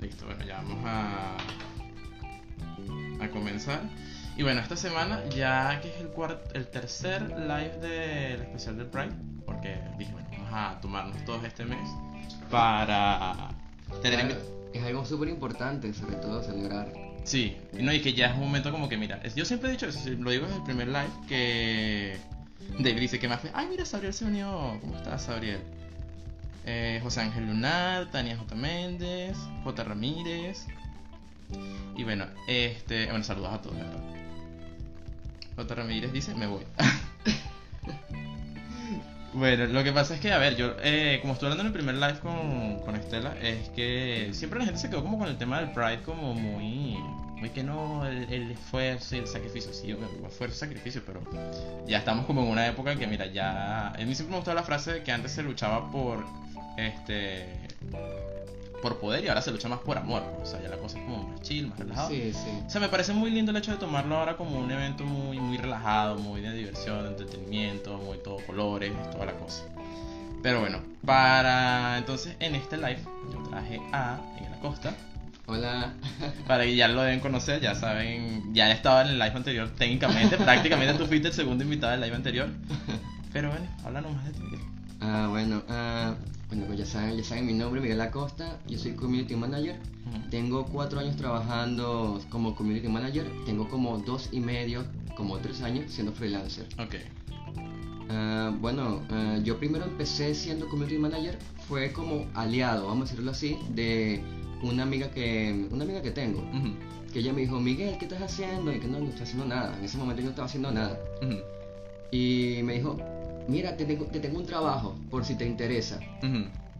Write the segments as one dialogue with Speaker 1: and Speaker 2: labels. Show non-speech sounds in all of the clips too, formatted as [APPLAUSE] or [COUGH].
Speaker 1: Listo, bueno, ya vamos a, a comenzar. Y bueno, esta semana ya que es el, el tercer live del especial del Pride, porque dije, bueno, vamos a tomarnos todos este mes para tener...
Speaker 2: es algo súper importante, sobre todo celebrar.
Speaker 1: Sí, y no, y que ya es un momento como que, mira, yo siempre he dicho eso, lo digo desde el primer live, que David dice que más fe, ay, mira, Sabriel se unió, ¿cómo estás, Sabriel? Eh, José Ángel Lunar, Tania J. Méndez, J. Ramírez, y bueno, este, bueno, saludos a todos, verdad. J. Ramírez dice, me voy. [LAUGHS] Bueno, lo que pasa es que, a ver, yo, eh, como estuve hablando en el primer live con, con Estela, es que siempre la gente se quedó como con el tema del Pride como muy, muy que no, el, esfuerzo y el sacrificio, sí, esfuerzo y sacrificio, pero ya estamos como en una época en que, mira, ya, a mí siempre me gustaba la frase de que antes se luchaba por, este, por poder y ahora se lucha más por amor, o sea, ya la cosa es como más chill, más relajado.
Speaker 2: Sí, sí.
Speaker 1: O sea, me parece muy lindo el hecho de tomarlo ahora como un evento muy, muy relajado, muy de diversión, de entretenimiento, muy todo colores, toda la cosa. Pero bueno, para entonces en este live yo traje a en la costa
Speaker 2: Hola.
Speaker 1: para que ya lo deben conocer, ya saben, ya estaba en el live anterior técnicamente, [LAUGHS] prácticamente tú fuiste el segundo invitado del live anterior. Pero bueno, háblanos más de ti.
Speaker 2: Ah, bueno, ah, bueno, pues ya saben, ya saben mi nombre, Miguel Acosta. Yo soy Community Manager. Tengo cuatro años trabajando como Community Manager. Tengo como dos y medio, como tres años siendo freelancer.
Speaker 1: Ok.
Speaker 2: Ah, bueno, ah, yo primero empecé siendo Community Manager. Fue como aliado, vamos a decirlo así, de una amiga que, una amiga que tengo. Que ella me dijo, Miguel, ¿qué estás haciendo? Y que no, no estoy haciendo nada. En ese momento yo no estaba haciendo nada.
Speaker 1: ujú,
Speaker 2: Y me dijo, mira, te tengo, te tengo un trabajo por si te interesa.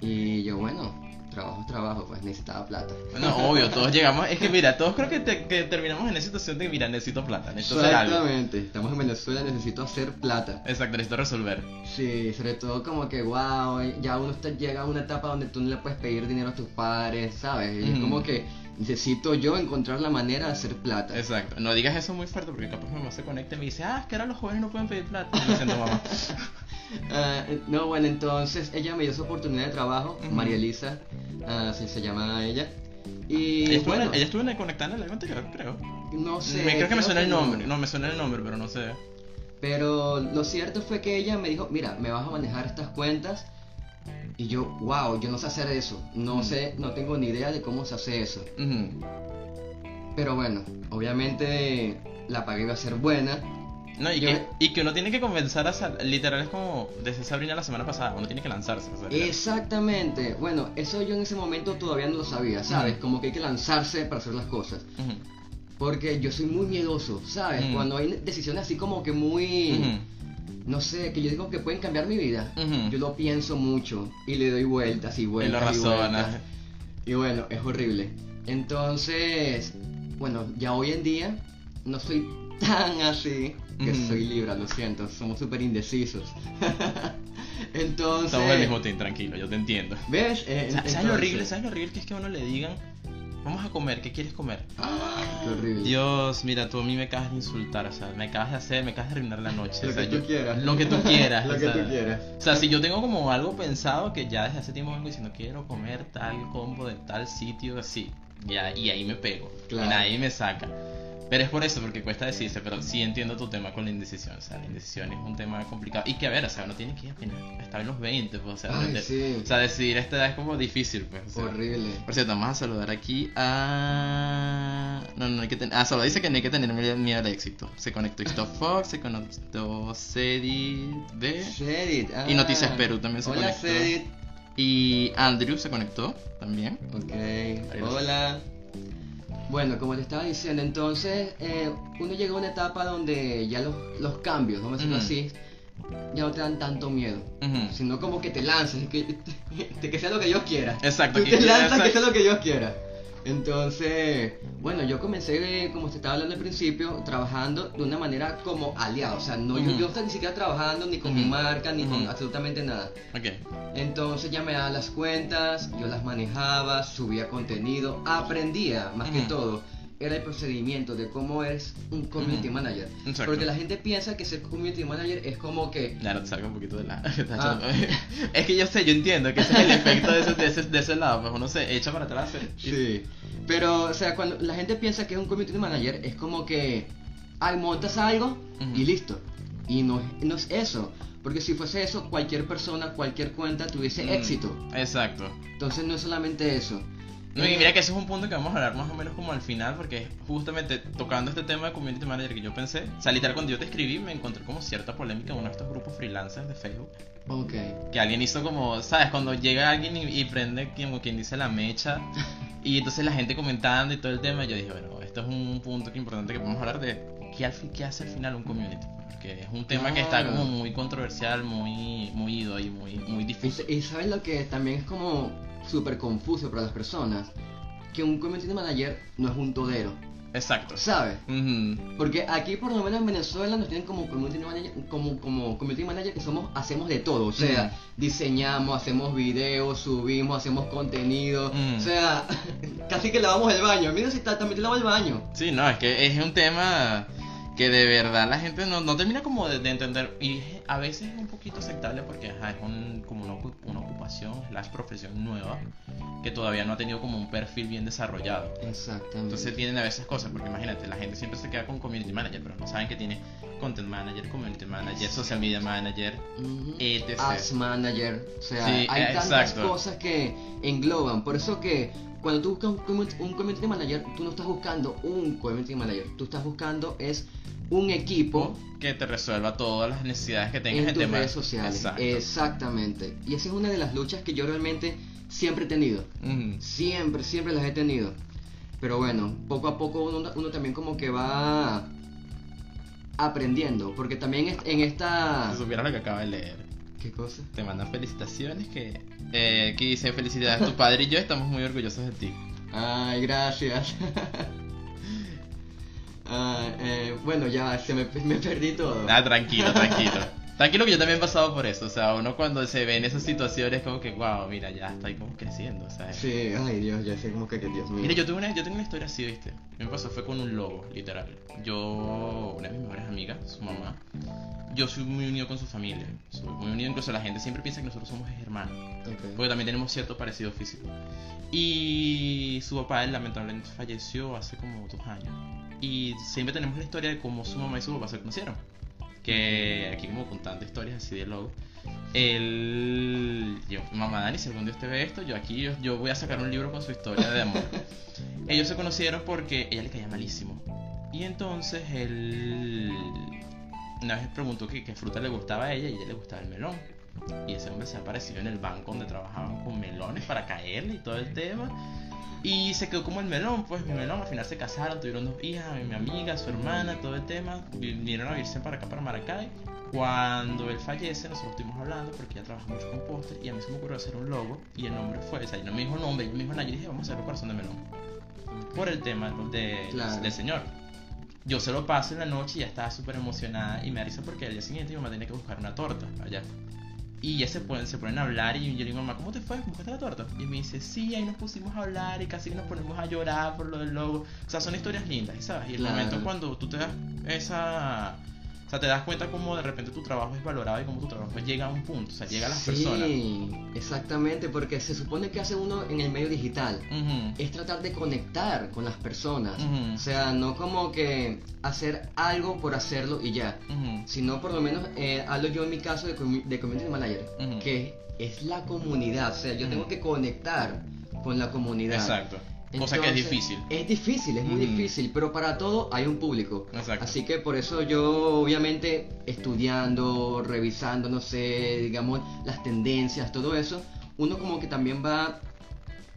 Speaker 2: Y yo, bueno, trabajo es trabajo, pues necesitaba plata.
Speaker 1: Bueno, obvio, [LAUGHS] todos llegamos. Es que mira, todos creo que, te- que terminamos en esa situación de, mira, necesito plata, necesito.
Speaker 2: Exactamente, estamos en Venezuela, necesito hacer plata.
Speaker 1: Exacto, necesito resolver.
Speaker 2: Sí, sobre todo como que, wow, ya uno está, llega a una etapa donde tú no le puedes pedir dinero a tus padres, ¿sabes? Y es como que necesito yo encontrar la manera de hacer plata.
Speaker 1: Exacto. No digas eso muy fuerte porque capaz mi mamá se conecta y me dice, ah, es que ahora los jóvenes no pueden pedir plata. Diciendo, mamá. [LAUGHS]
Speaker 2: Ah, no, bueno, entonces ella me dio su oportunidad de trabajo. María Elisa, ah, así se llama ella. Y
Speaker 1: ella, estuvo en
Speaker 2: bueno,
Speaker 1: el- ella estuvo en el conectada en el anterior, creo.
Speaker 2: no sé.
Speaker 1: me, creo que me suena el
Speaker 2: no.
Speaker 1: nombre. No, me suena el nombre, pero no sé.
Speaker 2: Pero lo cierto fue que ella me dijo, mira, me vas a manejar estas cuentas. Y yo, wow, yo no sé hacer eso. No sé, no tengo ni idea de cómo se hace eso. Pero bueno, obviamente la paga iba a ser buena.
Speaker 1: No, y,
Speaker 2: Yo-
Speaker 1: que, y que uno tiene que comenzar a sal- literal es como desde Sabrina la semana pasada, uno tiene que lanzarse.
Speaker 2: Exactamente. Bueno, eso yo en ese momento todavía no lo sabía, ¿sabes? Como que hay que lanzarse para hacer las cosas. Porque yo soy muy miedoso, ¿sabes? Cuando hay decisiones así como que muy... No sé, que yo digo que pueden cambiar mi vida. Yo lo pienso mucho y le doy vueltas y
Speaker 1: Y lo
Speaker 2: vueltas. y vueltas. Y bueno, es horrible. Entonces, bueno, ya hoy en día no soy [LAUGHS] tan así que soy Libra, lo siento, somos súper indecisos. [LAUGHS] Entonces,
Speaker 1: Estamos del mismo team, tranquilo, yo te entiendo.
Speaker 2: ¿ves? Eh,
Speaker 1: Sa- ¿Sabes lo
Speaker 2: entonces-
Speaker 1: horrible? ¿Sabes lo horrible que es que a uno le digan, vamos a comer, ¿qué quieres comer?
Speaker 2: Ah, [GASPS] qué horrible.
Speaker 1: Dios, mira, tú a mí me acabas de insultar, o sea, me acabas de hacer, me acabas de arruinar la noche.
Speaker 2: Lo
Speaker 1: o sea,
Speaker 2: que tú
Speaker 1: yo-
Speaker 2: quieras.
Speaker 1: Lo que tú quieras. [LAUGHS]
Speaker 2: Lo
Speaker 1: o
Speaker 2: que
Speaker 1: sea,
Speaker 2: tú quieras.
Speaker 1: O sea, si yo tengo como algo pensado que ya desde hace tiempo vengo diciendo quiero comer tal combo de tal sitio, así, ya, y ahí me pego.
Speaker 2: Claro.
Speaker 1: Y nadie me saca. Pero es por eso, porque cuesta decirse, pero sí entiendo tu tema con la indecisión. O sea, la indecisión es un tema complicado. Y que a ver, o sea, uno tiene que apenas estar en los 20, pues, o sea,
Speaker 2: Ay,
Speaker 1: de-
Speaker 2: sí.
Speaker 1: o sea, decidir a esta edad es como difícil, pues. o sea.
Speaker 2: Horrible.
Speaker 1: Por cierto, vamos a saludar aquí a. No, no hay que tener. Ah, solo dice que no hay que tener miedo al éxito. Se conectó Christoph Fox, se conectó Cedit B.
Speaker 2: Cedit, ah.
Speaker 1: Y Noticias Perú también se
Speaker 2: Hola,
Speaker 1: conectó.
Speaker 2: Cedit.
Speaker 1: Y Andrew se conectó también.
Speaker 2: Ok, hola. Bueno, como te estaba diciendo, entonces eh, uno llega a una etapa donde ya los, los cambios, vamos a decirlo así, ya no te dan tanto miedo. Sino como que te lanzas, que, [LAUGHS] que, sea lo que Dios quiera.
Speaker 1: Exacto,
Speaker 2: Tú
Speaker 1: que-
Speaker 2: te lanzas, que sea lo que Dios quiera. Entonces, bueno, yo comencé, como te estaba hablando al principio, trabajando de una manera como aliado. O sea, no, yo, estaba ni siquiera trabajando ni con mi marca, ni con absolutamente nada.
Speaker 1: Ok.
Speaker 2: Entonces ya me daban las cuentas, yo las manejaba, subía contenido, aprendía más que todo. era el procedimiento de cómo es un community manager.
Speaker 1: Exacto.
Speaker 2: Porque la gente piensa que ser community manager es como que
Speaker 1: Claro, te salga un poquito de la. [LAUGHS]
Speaker 2: Ah. [LAUGHS]
Speaker 1: es que yo sé, yo entiendo que ese es el efecto de ese, de ese, [LAUGHS] de ese lado. Pues uno se echa para atrás. y-
Speaker 2: Sí. Pero, o sea, cuando la gente piensa que es un community manager, es como que, ay, montas algo y listo. Y no, es- no es eso. Porque si fuese eso, cualquier persona, cualquier cuenta tuviese
Speaker 1: Mm,
Speaker 2: éxito.
Speaker 1: Exacto.
Speaker 2: Entonces no es solamente eso.
Speaker 1: No, y mira que ese es un punto que vamos a hablar más o menos como al final, porque es justamente tocando este tema de community manager que yo pensé, o sea, literal cuando yo te escribí me encontré como cierta polémica en uno de estos grupos freelancers de Facebook,
Speaker 2: Ok.
Speaker 1: que alguien hizo como, ¿sabes? Cuando llega alguien y, y prende como quien dice la mecha, [LAUGHS] y entonces la gente comentando y todo el tema, yo dije, bueno, esto es un punto que importante que podemos hablar de qué, al fin- qué hace al final un community, porque es un tema que está como muy controversial, muy, muy ido y muy, muy
Speaker 2: y sabes lo que también es como súper confuso para las personas, que un community manager no es un todero,
Speaker 1: Exacto.
Speaker 2: ¿sabes? Porque aquí por lo menos en Venezuela nos tienen como community manager, como, como community manager que somos, hacemos de todo, o sea,
Speaker 1: Mm.
Speaker 2: diseñamos, hacemos videos, subimos, hacemos contenido,
Speaker 1: Mm.
Speaker 2: o sea, [LAUGHS] casi que lavamos el baño, mira si ta- también te lavo el baño.
Speaker 1: Sí, no, es que es un tema que de verdad la gente no, no termina como de, de entender y a veces es un poquito aceptable porque ajá, es un, como una, una ocupación, slash profesión nueva que todavía no ha tenido como un perfil bien desarrollado.
Speaker 2: Exactamente.
Speaker 1: Entonces tienen a veces cosas, porque imagínate, la gente siempre se queda con community manager, pero no saben que tiene content manager, community manager, social media manager,
Speaker 2: Ujú.
Speaker 1: etc.
Speaker 2: Ads manager, o sea,
Speaker 1: Sí,
Speaker 2: hay
Speaker 1: eh,
Speaker 2: tantas
Speaker 1: exacto.
Speaker 2: cosas que engloban. Por eso que cuando tú buscas un, commu- un community manager, tú no estás buscando un community manager, tú estás buscando es un equipo
Speaker 1: que te resuelva todas las necesidades que tengas
Speaker 2: en
Speaker 1: en
Speaker 2: tus redes sociales.
Speaker 1: Exacto.
Speaker 2: Exactamente. Y esa es una de las luchas que yo realmente siempre he tenido. Siempre, siempre las he tenido. Pero bueno, poco a poco uno, uno también como que va aprendiendo. Porque también en esta...
Speaker 1: Si supieras lo que acabo de leer.
Speaker 2: ¿Qué cosa?
Speaker 1: Te mandan felicitaciones que, eh, que dice felicidades tu padre y yo estamos muy orgullosos de ti.
Speaker 2: Ay, gracias. [LAUGHS] Ah, eh, bueno, ya se me, me perdí todo.
Speaker 1: Ah, tranquilo, tranquilo. Tranquilo que yo también he pasado por eso, o sea, uno cuando se ve en esas situaciones como que, wow, mira, ya ahí como creciendo, o sea.
Speaker 2: Sí, ay Dios, ya sé como que, que Dios mío.
Speaker 1: Mira, yo tuve una, yo tengo una historia así, ¿viste? Me pasó fue con un lobo, literal. Yo, una de mis mejores amigas, su mamá, yo soy muy unido con su familia, soy muy unido, incluso la gente siempre piensa que nosotros somos hermanos.
Speaker 2: Ok.
Speaker 1: Porque también tenemos cierto parecido físico. Y su papá él, lamentablemente falleció hace como dos años. Y siempre tenemos la historia de cómo su mamá y su papá se conocieron. Que aquí como contando historias así de logo. Él... Yo, mamá Dani, si algún día usted ve esto, yo aquí yo, yo voy a sacar un libro con su historia de amor. [LAUGHS] Ellos se conocieron porque ella le caía malísimo. Y entonces él... Una vez preguntó que qué fruta le gustaba a ella y a ella le gustaba el melón. Y ese hombre se apareció en el banco donde trabajaban con melones para caerle y todo el tema. Y se quedó como el melón, pues mi melón. Al final se casaron, tuvieron dos hijas, mi amiga, su hermana, todo el tema. Vinieron a vivirse para acá, para Maracay. Cuando él fallece, nosotros estuvimos hablando porque ella trabaja mucho con postres. Y a mí se me ocurrió hacer un logo. Y el nombre fue, o sea, no me dijo nombre, yo me dijo nada. Yo dije, vamos a hacer un corazón de melón. Por el tema de,
Speaker 2: Claro.
Speaker 1: del señor. Yo se lo paso en la noche y ya estaba súper emocionada. Y me da risa porque al día siguiente mi mamá tenía que buscar una torta allá. Y ya se ponen, se ponen a hablar y yo le digo, mamá, ¿cómo te fue? ¿Buscaste la torta? Y me dice, sí, ahí nos pusimos a hablar y casi nos ponemos a llorar por lo del logo. O sea, son historias lindas, ¿sabes? Y el
Speaker 2: Claro.
Speaker 1: momento cuando tú te das esa... O sea, te das cuenta cómo de repente tu trabajo es valorado y cómo tu trabajo llega a un punto, o sea, llega a las
Speaker 2: sí,
Speaker 1: personas.
Speaker 2: exactamente, porque se supone que hace uno en el medio digital. Es tratar de conectar con las personas. O sea, no como que hacer algo por hacerlo y ya. Sino por lo menos, eh, hablo yo en mi caso de, de community manager, que es la comunidad. O sea, yo tengo que conectar con la comunidad.
Speaker 1: Exacto. Cosa que es difícil.
Speaker 2: Es difícil, es muy
Speaker 1: Ujú.
Speaker 2: difícil, pero para todo hay un público.
Speaker 1: Exacto.
Speaker 2: Así que por eso yo, obviamente, estudiando, revisando, no sé, digamos, las tendencias, todo eso, uno como que también va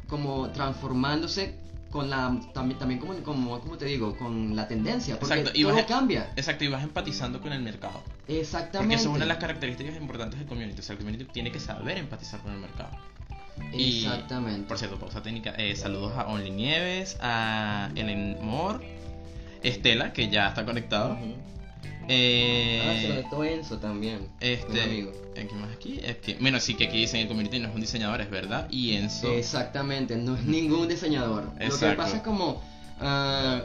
Speaker 2: como transformándose con la, también, también como, como, como te digo, con la tendencia, porque
Speaker 1: Exacto, y
Speaker 2: todo
Speaker 1: vas a-
Speaker 2: cambia.
Speaker 1: Exacto, y vas empatizando con el mercado.
Speaker 2: Exactamente.
Speaker 1: Porque eso es una de las características importantes del community. O sea, el community tiene que saber empatizar con el mercado. Y,
Speaker 2: Exactamente.
Speaker 1: Por cierto, pausa técnica. eh, saludos a Only Nieves, a Ellen Moore, Estela, que ya está conectado. Eh,
Speaker 2: Ah, se lo notó Enzo también.
Speaker 1: este,
Speaker 2: amigo.
Speaker 1: ¿eh, ¿Qué más aquí? Es que, bueno, sí que aquí dicen el community no es un diseñador, es verdad. Y Enzo.
Speaker 2: Exactamente, no es ningún diseñador. Lo que
Speaker 1: Exacto.
Speaker 2: pasa es como ah,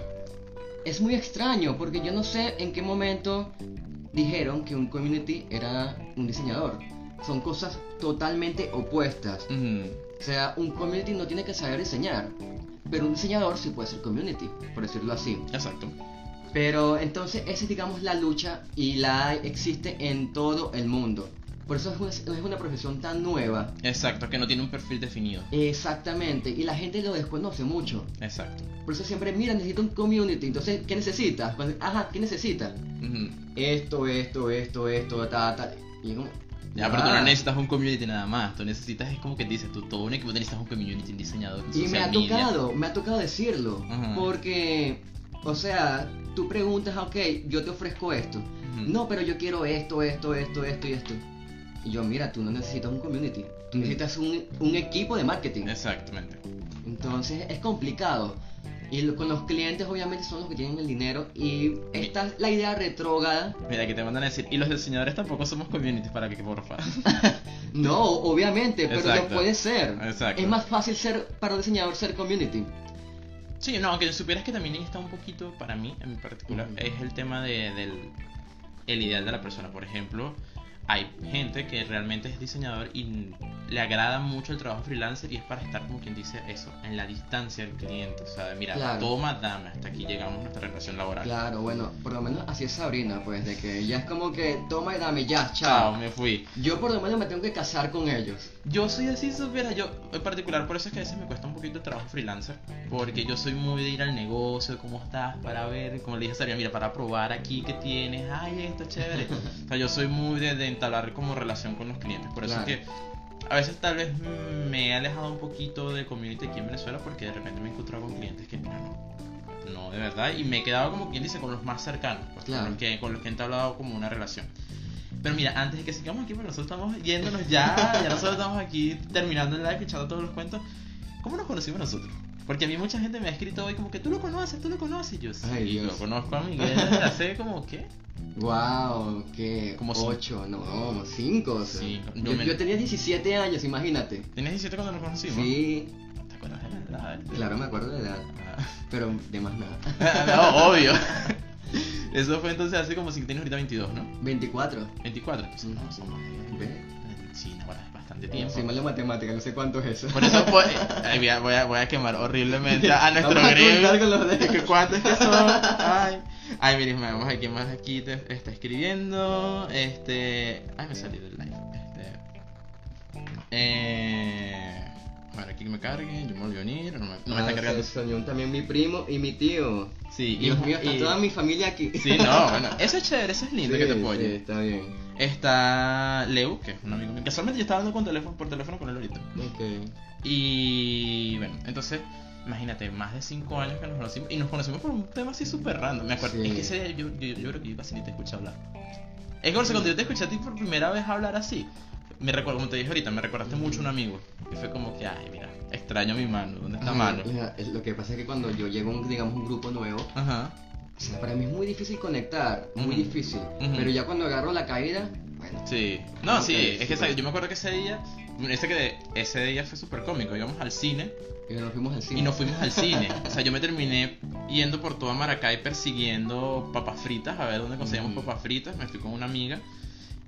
Speaker 2: es muy extraño porque yo no sé en qué momento dijeron que un community era un diseñador. Son cosas totalmente opuestas.
Speaker 1: Ujú.
Speaker 2: O sea, un community no tiene que saber diseñar, pero un diseñador sí puede ser community, por decirlo así.
Speaker 1: Exacto.
Speaker 2: Pero entonces esa es digamos la lucha y la existe en todo el mundo. Por eso es una, es una profesión tan nueva.
Speaker 1: Exacto, que no tiene un perfil definido.
Speaker 2: Exactamente, y la gente lo desconoce mucho.
Speaker 1: Exacto.
Speaker 2: Por eso siempre, mira, necesito un community. Entonces, ¿qué necesitas? Pues, Ajá, ¿qué necesitas?
Speaker 1: Ujú.
Speaker 2: Esto, esto, esto, esto, ta, ta. Y como,
Speaker 1: Ya, pero tú no necesitas un community nada más. Tú necesitas, es como que dices tú, todo un equipo necesitas un community, un diseñador. un
Speaker 2: Y me ha
Speaker 1: media.
Speaker 2: tocado, me ha tocado decirlo.
Speaker 1: Ajá.
Speaker 2: Porque, o sea, tú preguntas, ok, yo te ofrezco esto. No, pero yo quiero esto, esto, esto, esto y esto. Y yo, mira, tú no necesitas un community. Tú necesitas un, un equipo de marketing.
Speaker 1: Exactamente.
Speaker 2: Entonces es complicado. Y lo- con los clientes obviamente son los que tienen el dinero. Y esta es la idea retrógrada.
Speaker 1: Mira, aquí te mandan a decir, y los diseñadores tampoco somos communities para que, porfa. [LAUGHS]
Speaker 2: No, obviamente, pero
Speaker 1: Exacto.
Speaker 2: lo puede ser.
Speaker 1: Exacto.
Speaker 2: Es más fácil ser para un diseñador ser community.
Speaker 1: Sí, no, aunque supieras que también está un poquito, para mí en particular, es el tema de, del el ideal de la persona. Por ejemplo, hay gente que realmente es diseñador y le agrada mucho el trabajo freelancer y es para estar, como quien dice eso, en la distancia del cliente. O sea, mira,
Speaker 2: Claro.
Speaker 1: toma, dame, hasta aquí llegamos a nuestra relación laboral.
Speaker 2: Claro, bueno, por lo menos así es Sabrina, pues, de que ya es como que toma y dame ya,
Speaker 1: Chao,
Speaker 2: chao.
Speaker 1: me fui.
Speaker 2: Yo por lo menos me tengo que casar con ellos.
Speaker 1: Yo soy así, supiera, yo en particular, por eso es que a veces me cuesta un poquito el trabajo freelancer, porque yo soy muy de ir al negocio, cómo estás, para ver, como le dije a Sabrina, mira, para probar aquí que tienes, ay, esto es chévere. [LAUGHS] o sea, yo soy muy de, de entablar como relación con los clientes, por eso
Speaker 2: Claro.
Speaker 1: es que a veces tal vez me he alejado un poquito de community aquí en Venezuela, porque de repente me he encontrado con clientes que, mira, no. No, de verdad, y me he quedado como quien dice con los más cercanos, pues,
Speaker 2: Claro.
Speaker 1: con, los que, con los que he entablado como una relación. Pero mira, antes de que sigamos aquí, porque nosotros estamos yéndonos ya, ya nosotros estamos aquí terminando el live, echando todos los cuentos. ¿Cómo nos conocimos nosotros? Porque a mí mucha gente me ha escrito hoy como que tú lo conoces, tú lo conoces. Yo sí,
Speaker 2: Ay,
Speaker 1: yo
Speaker 2: Dios.
Speaker 1: conozco a Miguel [LAUGHS] hace como que
Speaker 2: Wow, que
Speaker 1: Como cinco.
Speaker 2: ocho, no, cinco. o sea.
Speaker 1: Cinco. Yo
Speaker 2: Yo,
Speaker 1: me-
Speaker 2: yo tenía 17 años, imagínate.
Speaker 1: ¿Tienes 17 cuando nos conocimos?
Speaker 2: Sí,
Speaker 1: ¿Te acuerdas de la edad?
Speaker 2: claro, me acuerdo de edad,
Speaker 1: Ah.
Speaker 2: pero de más nada. [LAUGHS]
Speaker 1: no, obvio. [LAUGHS] Eso fue entonces hace como si tienes ahorita 22, ¿no?
Speaker 2: 24.
Speaker 1: 24, entonces no, somos de... bastante tiempo.
Speaker 2: Sí, mal de matemática, no sé cuánto es eso.
Speaker 1: Por eso pues, [LAUGHS] ay, voy, a, voy, a, voy a quemar horriblemente a nuestro. Que ¿Cuántos que son? [LAUGHS] Ay, ay miren, vamos aquí más aquí te está escribiendo. Este. Ay, me salí del live. Este. Eh. Bueno, aquí que me carguen, yo me volví a unir, no me, no me
Speaker 2: Ah,
Speaker 1: está cargando.
Speaker 2: se unió también mi primo y mi tío.
Speaker 1: Sí,
Speaker 2: Dios mío, está
Speaker 1: y-
Speaker 2: toda mi familia aquí.
Speaker 1: Sí, no, bueno, [LAUGHS] eso es chévere, eso es lindo
Speaker 2: Sí,
Speaker 1: que te
Speaker 2: sí,
Speaker 1: apoye.
Speaker 2: está bien.
Speaker 1: Está Leo, que es un amigo mío. Casualmente yo estaba hablando con teléfono, por teléfono con él ahorita.
Speaker 2: Ok.
Speaker 1: Y bueno, entonces, imagínate, más de 5 años que nos conocimos. Y nos conocimos por un tema así súper random. Me acuerdo,
Speaker 2: Sí.
Speaker 1: es que ese día yo, yo, yo creo que yo casi ni te escuché hablar. Es que cuando yo te escuché a ti por primera vez hablar así, me recuerdo, como te dije ahorita, me recordaste mucho a un amigo. Y fue como que, ay, mira, extraño mi mano, ¿dónde está
Speaker 2: Ay,
Speaker 1: mano?
Speaker 2: mira, Lo que pasa es que cuando yo llego a un, digamos, un grupo nuevo,
Speaker 1: Ajá.
Speaker 2: Para mí es muy difícil conectar, muy
Speaker 1: Ujú.
Speaker 2: difícil.
Speaker 1: Ujú.
Speaker 2: Pero ya cuando agarro la caída, bueno.
Speaker 1: Sí. No, sí, es que yo me acuerdo que ese día, ese, que ese día fue súper cómico. Íbamos al cine
Speaker 2: Y nos fuimos al cine.
Speaker 1: y nos fuimos al cine. [LAUGHS] O sea, yo me terminé yendo por toda Maracay persiguiendo papas fritas, a ver dónde conseguíamos papas fritas. Me fui con una amiga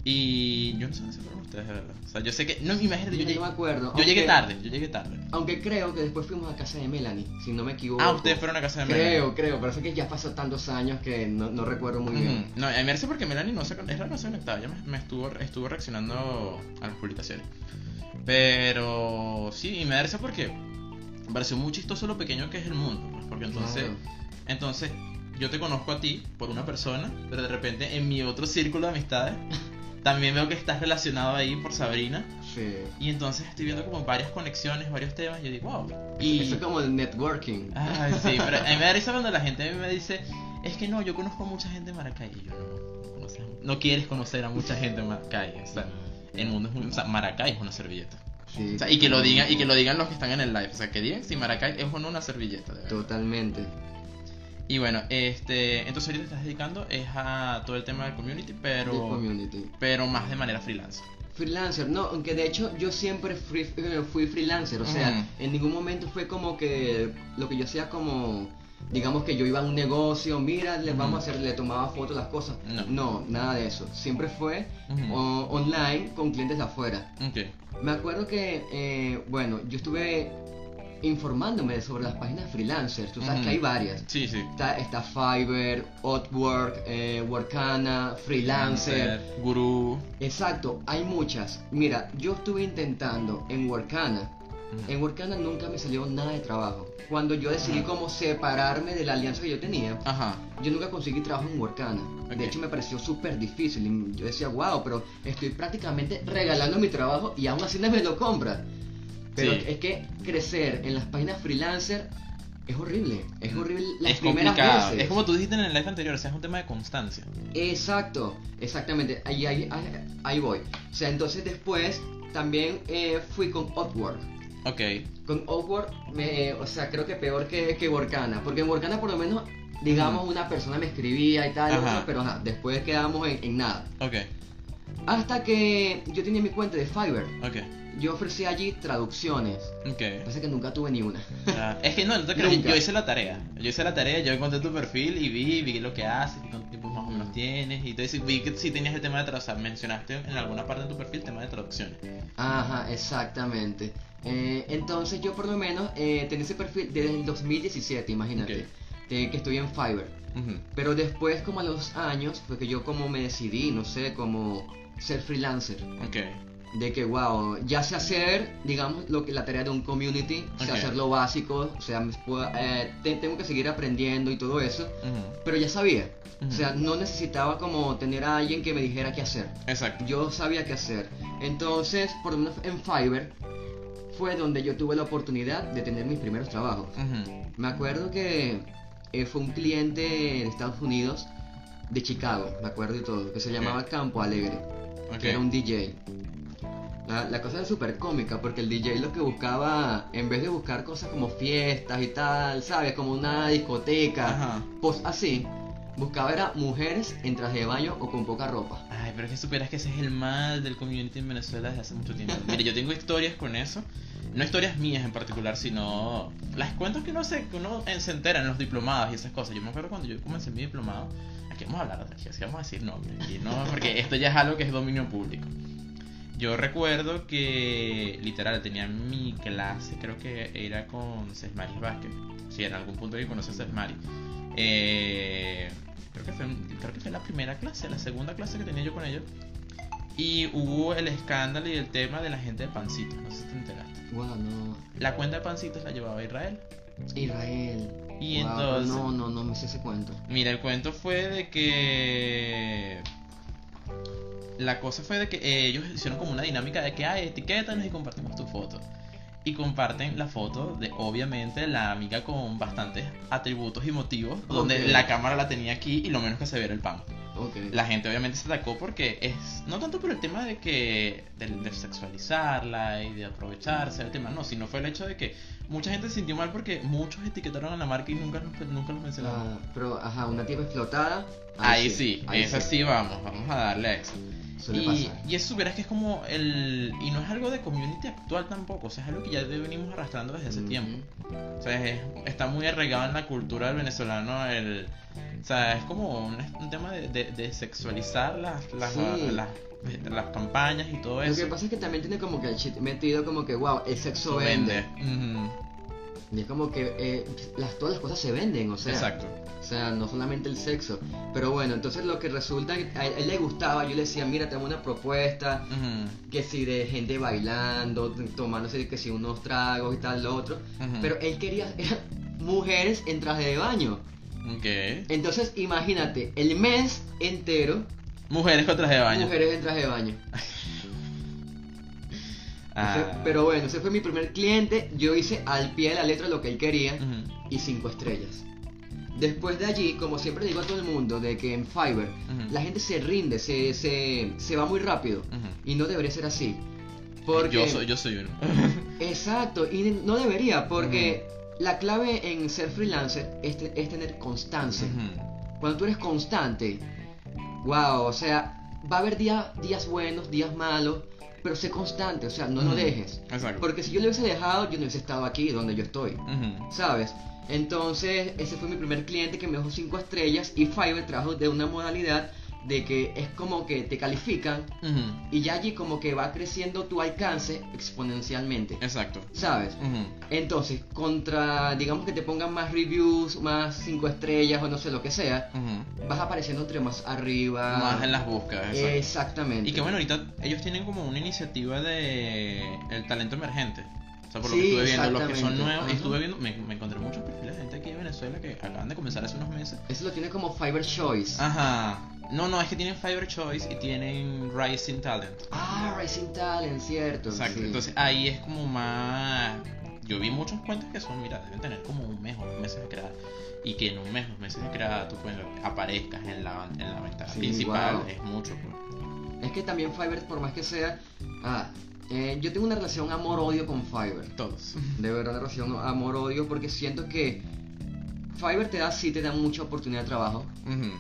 Speaker 1: y yo no sé se fueron ustedes, de verdad. O sea, yo sé que, no, imagínate, yo
Speaker 2: Yo
Speaker 1: llegué,
Speaker 2: no me acuerdo.
Speaker 1: yo llegué tarde, yo llegué tarde.
Speaker 2: Aunque creo que después fuimos a casa de Melanie, si no me equivoco.
Speaker 1: Ah, ustedes fueron a casa de Melanie.
Speaker 2: Creo, creo, pero es que ya pasó tantos años que no, no recuerdo muy bien.
Speaker 1: Ujú. No, a mí me parece porque Melanie no se, es la no se conectaba, ella me, me estuvo, estuvo reaccionando a las publicaciones. Pero sí, y me da risa porque me pareció muy chistoso lo pequeño que es el mundo. pues, porque entonces,
Speaker 2: Claro.
Speaker 1: entonces yo te conozco a ti por una persona, pero de repente en mi otro círculo de amistades también veo que estás relacionado ahí por Sabrina.
Speaker 2: Sí.
Speaker 1: Y entonces estoy viendo como varias conexiones, varios temas, y yo digo, wow. Y...
Speaker 2: Eso es como el networking.
Speaker 1: Ay, sí, pero a mí me da risa cuando la gente me dice, es que no, yo conozco a mucha gente en Maracay. Y yo no, no, no quieres conocer a mucha gente en Maracay. O sea, el mundo es muy, o sea, Maracay es una servilleta.
Speaker 2: Sí,
Speaker 1: O sea, y que lo digan, y que lo digan los que están en el live. O sea, que digan si Maracay es o no una servilleta, de verdad.
Speaker 2: Totalmente.
Speaker 1: Y bueno, este, entonces ahorita te estás dedicando es a todo el tema del community, pero,
Speaker 2: community.
Speaker 1: pero más de manera freelance.
Speaker 2: Freelancer, no, aunque de hecho yo siempre fui, eh, fui freelancer, o sea, en ningún momento fue como que lo que yo hacía como digamos que yo iba a un negocio, mira, les vamos a hacer, le tomaba fotos las cosas.
Speaker 1: No.
Speaker 2: nada de eso. Siempre fue o- online con clientes de afuera.
Speaker 1: Ok.
Speaker 2: Me acuerdo que, eh, bueno, yo estuve informándome sobre las páginas freelancers. Tú sabes que hay varias.
Speaker 1: Sí, sí.
Speaker 2: Está, está Fiverr, Upwork, eh, Workana, Freelancer.
Speaker 1: Gurú.
Speaker 2: Exacto, hay muchas. Mira, yo estuve intentando en Workana. En Workana nunca me salió nada de trabajo. Cuando yo decidí
Speaker 1: Ajá.
Speaker 2: como separarme de la alianza que yo tenía,
Speaker 1: Ajá.
Speaker 2: yo nunca conseguí trabajo en Workana. De hecho me pareció súper difícil. Yo decía, wow, pero estoy prácticamente regalando mi trabajo y aún así no me lo compra. Pero
Speaker 1: Sí.
Speaker 2: es que crecer en las páginas freelancer es horrible. Es horrible las
Speaker 1: es
Speaker 2: primeras
Speaker 1: complicado.
Speaker 2: veces.
Speaker 1: Es como tú dijiste en el live anterior, o sea, es un tema de constancia.
Speaker 2: Exacto, exactamente, ahí, ahí, ahí, ahí voy. O sea, entonces después también eh, fui con Upwork.
Speaker 1: Ok.
Speaker 2: Con Upwork, me, o sea, creo que peor que, que Workana, porque en Workana por lo menos, digamos, una persona me escribía y tal,
Speaker 1: Ajá.
Speaker 2: pero ajá, después quedamos en, en nada.
Speaker 1: Ok.
Speaker 2: Hasta que yo tenía mi cuenta de Fiverr,
Speaker 1: Ok.
Speaker 2: Yo ofrecí allí traducciones,
Speaker 1: Ok.
Speaker 2: pasa que nunca tuve ni una.
Speaker 1: Ah, es que no, no yo hice la tarea. Yo hice la tarea, yo encontré tu perfil y vi, vi lo que haces, cuánto tiempo más o menos
Speaker 2: Mm.
Speaker 1: tienes. Y entonces vi que sí tenías el tema de traducción. Mencionaste en alguna parte de tu perfil tema de traducciones.
Speaker 2: Ajá, exactamente. Eh, entonces yo por lo menos eh, tenía ese perfil desde el 2017, imagínate, de que estoy en Fiverr. Pero después, como a los años, fue que yo como me decidí, no sé, como ser freelancer.
Speaker 1: Ok.
Speaker 2: De que, wow, ya sé hacer, digamos, lo que la tarea de un community, sé
Speaker 1: Ok.
Speaker 2: hacer lo básico, o sea, puedo- eh, te- tengo que seguir aprendiendo y todo eso, pero ya sabía. O sea, no necesitaba como tener a alguien que me dijera qué hacer.
Speaker 1: Exacto.
Speaker 2: Yo sabía qué hacer. Entonces, por lo menos en Fiverr, fue donde yo tuve la oportunidad de tener mis primeros trabajos. Me acuerdo que eh, fue un cliente de Estados Unidos, de Chicago, me acuerdo y todo, que se llamaba Campo Alegre, que era un DJ. La, la cosa era súper cómica porque el DJ lo que buscaba, en vez de buscar cosas como fiestas y tal, ¿sabes? Como una discoteca,
Speaker 1: Ajá.
Speaker 2: pues así, buscaba era mujeres en traje de baño o con poca ropa.
Speaker 1: Ay, pero es que superas que ese es el mal del community en Venezuela desde hace mucho tiempo. [LAUGHS] Mire, yo tengo historias con eso. No historias mías en particular, sino las cuentas que uno se, que uno se entera en los diplomados y esas cosas. Yo me acuerdo cuando yo comencé mi diplomado, aquí vamos a hablar aquí vamos a decir nombres, y no, porque esto ya es algo que es dominio público. Yo recuerdo que literal tenía mi clase, creo que era con Cesmaris Vázquez. Si en algún punto que conoces a Cesmaris. Eh, creo, que fue, creo que fue la primera clase, la segunda clase que tenía yo con ellos. Y hubo el escándalo y el tema de la gente de Pancitos, no sé si te enteraste.
Speaker 2: Wow, no.
Speaker 1: La cuenta de Pancitos la llevaba Israel.
Speaker 2: Israel.
Speaker 1: Y
Speaker 2: Wow,
Speaker 1: entonces-
Speaker 2: No, no, no me sé ese cuento.
Speaker 1: Mira, el cuento fue de que. La cosa fue de que eh, ellos hicieron como una dinámica de que, ay, etiquétanos y compartimos tu foto. Y comparten la foto de, obviamente, la amiga con bastantes atributos y motivos, donde
Speaker 2: Ok.
Speaker 1: la cámara la tenía aquí y lo menos que se viera el pan.
Speaker 2: Ok.
Speaker 1: La gente obviamente se atacó porque es, no tanto por el tema de que, de, de sexualizarla y de aprovecharse del tema, no, sino fue el hecho de que mucha gente se sintió mal porque muchos etiquetaron a la marca y nunca, los- nunca los mencionaron.
Speaker 2: Ah, pero, ajá, una tipa explotada.
Speaker 1: Ahí sí,
Speaker 2: ahí
Speaker 1: esa sí vamos, vamos a darle a eso.
Speaker 2: Suele
Speaker 1: Y,
Speaker 2: pasar.
Speaker 1: y eso verás que es como el... Y no es algo de community actual tampoco, o sea, es algo que ya venimos arrastrando desde hace tiempo. O sea, es- está muy arraigado en la cultura del venezolano el... O sea, es como un, un tema de, de- de sexualizar las, las,
Speaker 2: Sí.
Speaker 1: las, las campañas y todo
Speaker 2: Lo
Speaker 1: eso.
Speaker 2: que pasa es que también tiene como que el shit metido como que, wow, el sexo vende.
Speaker 1: Ujú,
Speaker 2: Y es como que eh, las, todas las cosas se venden, o sea.
Speaker 1: Exacto.
Speaker 2: O sea, no solamente el sexo. Pero bueno, entonces lo que resulta, a él, a él le gustaba, yo le decía, mira, tengo una propuesta,
Speaker 1: Ujú,
Speaker 2: que si de gente bailando, tomándose que si unos tragos y tal, lo otro. Pero él quería [LAUGHS] eran mujeres en traje de baño.
Speaker 1: Ok.
Speaker 2: Entonces, imagínate, el mes entero,
Speaker 1: Mujeres con traje de baño.
Speaker 2: mujeres en traje de baño. [LAUGHS]
Speaker 1: Ah.
Speaker 2: Pero bueno, ese fue mi primer cliente. Yo hice al pie de la letra lo que él quería y cinco estrellas. Después de allí, como siempre digo a todo el mundo, de que en Fiverr la gente se rinde, se, se, se va muy rápido. Y no debería ser así. Porque...
Speaker 1: Yo soy, yo soy uno. [LAUGHS]
Speaker 2: Exacto, y no debería, porque la clave en ser freelancer es, te- es tener constancia. Cuando tú eres constante, wow, o sea, va a haber día- días buenos, días malos, pero sé constante, o sea, no lo
Speaker 1: Ujú.
Speaker 2: dejes.
Speaker 1: Exacto.
Speaker 2: Porque si yo lo hubiese dejado, yo no hubiese estado aquí donde yo estoy. ¿sabes? Entonces, ese fue mi primer cliente que me dejó 5 estrellas y Fiverr trajo de una modalidad de que es como que te califican y ya allí como que va creciendo tu alcance exponencialmente.
Speaker 1: Exacto.
Speaker 2: ¿Sabes? Entonces, contra, digamos que te pongan más reviews, más 5 estrellas o no sé lo que sea, vas apareciendo entre más arriba.
Speaker 1: Más en las búsquedas, exacto.
Speaker 2: Exactamente.
Speaker 1: Y que bueno, ahorita ellos tienen como una iniciativa de el talento emergente. O sea, por lo
Speaker 2: Sí,
Speaker 1: que estuve viendo, los que son nuevos, estuve viendo, me, me encontré muchos perfiles de gente aquí de Venezuela que acaban de comenzar hace unos meses.
Speaker 2: Eso lo tiene como Fiverr Choice.
Speaker 1: Ajá. No, no, es que tienen Fiverr Choice y tienen Rising Talent.
Speaker 2: Ah, Rising Talent, cierto.
Speaker 1: Exacto.
Speaker 2: sí.
Speaker 1: Entonces ahí es como más. Yo vi muchos cuentos que son, mira, deben tener como un mes o dos meses de creada. Y que en un mes, dos meses de creada tú puedes aparezcas en la, en la ventana
Speaker 2: Sí,
Speaker 1: principal.
Speaker 2: wow.
Speaker 1: Es mucho. pues.
Speaker 2: Es que también Fiverr, por más que sea. Ah, eh, yo tengo una relación amor-odio con Fiverr.
Speaker 1: Todos. [LAUGHS]
Speaker 2: De verdad, una relación amor-odio porque siento que Fiverr te da, sí te da mucha oportunidad de trabajo.
Speaker 1: Ujú.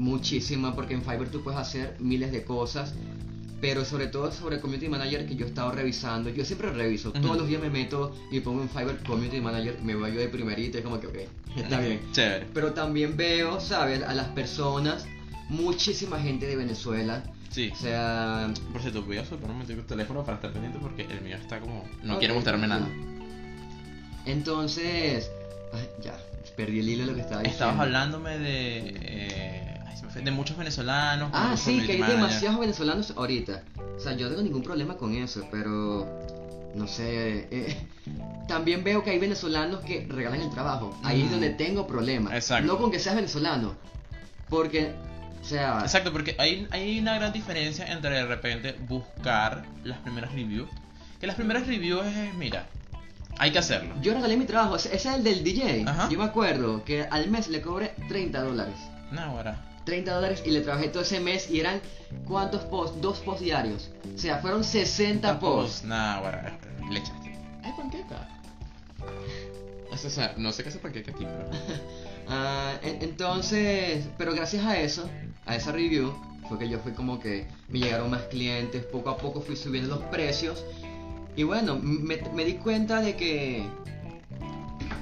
Speaker 2: Muchísima, porque en Fiverr tú puedes hacer miles de cosas. Pero sobre todo sobre Community Manager que yo he estado revisando. Yo siempre reviso. Todos los días me meto y pongo en Fiverr Community Manager. Me voy yo de primerito y es como que, ok, [LAUGHS] está bien.
Speaker 1: Chévere.
Speaker 2: Pero también veo, ¿sabes? A las personas, muchísima gente de Venezuela.
Speaker 1: Sí.
Speaker 2: O sea,
Speaker 1: Por cierto, voy a soltar un momentico el teléfono para estar pendiente porque el mío está como. No quiere mostrarme nada.
Speaker 2: entonces, ay, ya, perdí el hilo de lo que estaba diciendo.
Speaker 1: Estabas hablándome de. eh, ay, se me muchos venezolanos.
Speaker 2: Ah, sí, que hay
Speaker 1: manager.
Speaker 2: demasiados venezolanos ahorita. O sea, yo no tengo ningún problema con eso, pero no sé. eh, [LAUGHS] también veo que hay venezolanos que regalan el trabajo. Ahí es
Speaker 1: Mm.
Speaker 2: donde tengo problemas.
Speaker 1: Exacto.
Speaker 2: No con que seas venezolano. Porque, o sea,
Speaker 1: Exacto, porque hay, hay una gran diferencia entre de repente buscar las primeras reviews. Que las primeras reviews es, mira, hay que hacerlo.
Speaker 2: yo regalé mi trabajo. Ese es el del DJ.
Speaker 1: Ajá.
Speaker 2: Yo me acuerdo que al mes le cobré 30 dólares.
Speaker 1: No, ahora.
Speaker 2: 30 dólares y le trabajé todo ese mes y eran ¿cuántos posts? Dos posts diarios. O sea, fueron 60 posts.
Speaker 1: Nah, ahora. Le echaste. Hay panqueca. O sea, no sé qué hace panqueca aquí, pero. [LAUGHS]
Speaker 2: Ah, en- entonces, pero gracias a eso, a esa review, fue que yo fui como que me llegaron más clientes, poco a poco fui subiendo los precios y bueno, me, me di cuenta de que,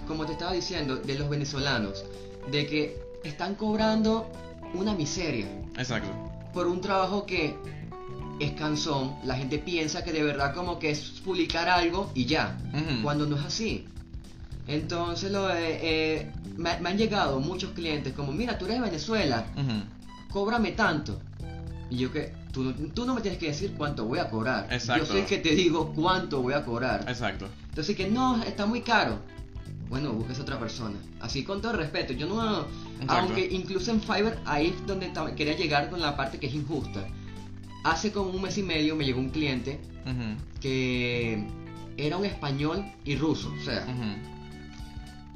Speaker 2: como te estaba diciendo, de los venezolanos, de que están cobrando una miseria
Speaker 1: Exacto.
Speaker 2: por un trabajo que es cansón, la gente piensa que de verdad como que es publicar algo y ya, cuando no es así. Entonces lo, eh, eh, me, me han llegado muchos clientes como, mira, tú eres de Venezuela,
Speaker 1: Ujú.
Speaker 2: cóbrame tanto. Y yo que, tú, no- tú no me tienes que decir cuánto voy a cobrar.
Speaker 1: Exacto.
Speaker 2: Yo soy el que te digo cuánto voy a cobrar.
Speaker 1: Exacto.
Speaker 2: Entonces que no, está muy caro. Bueno, busques otra persona. Así con todo respeto. Yo no... Aunque incluso en Fiverr ahí es donde quería llegar con la parte que es injusta. Hace como un mes y medio me llegó un cliente que era un español y ruso. O sea,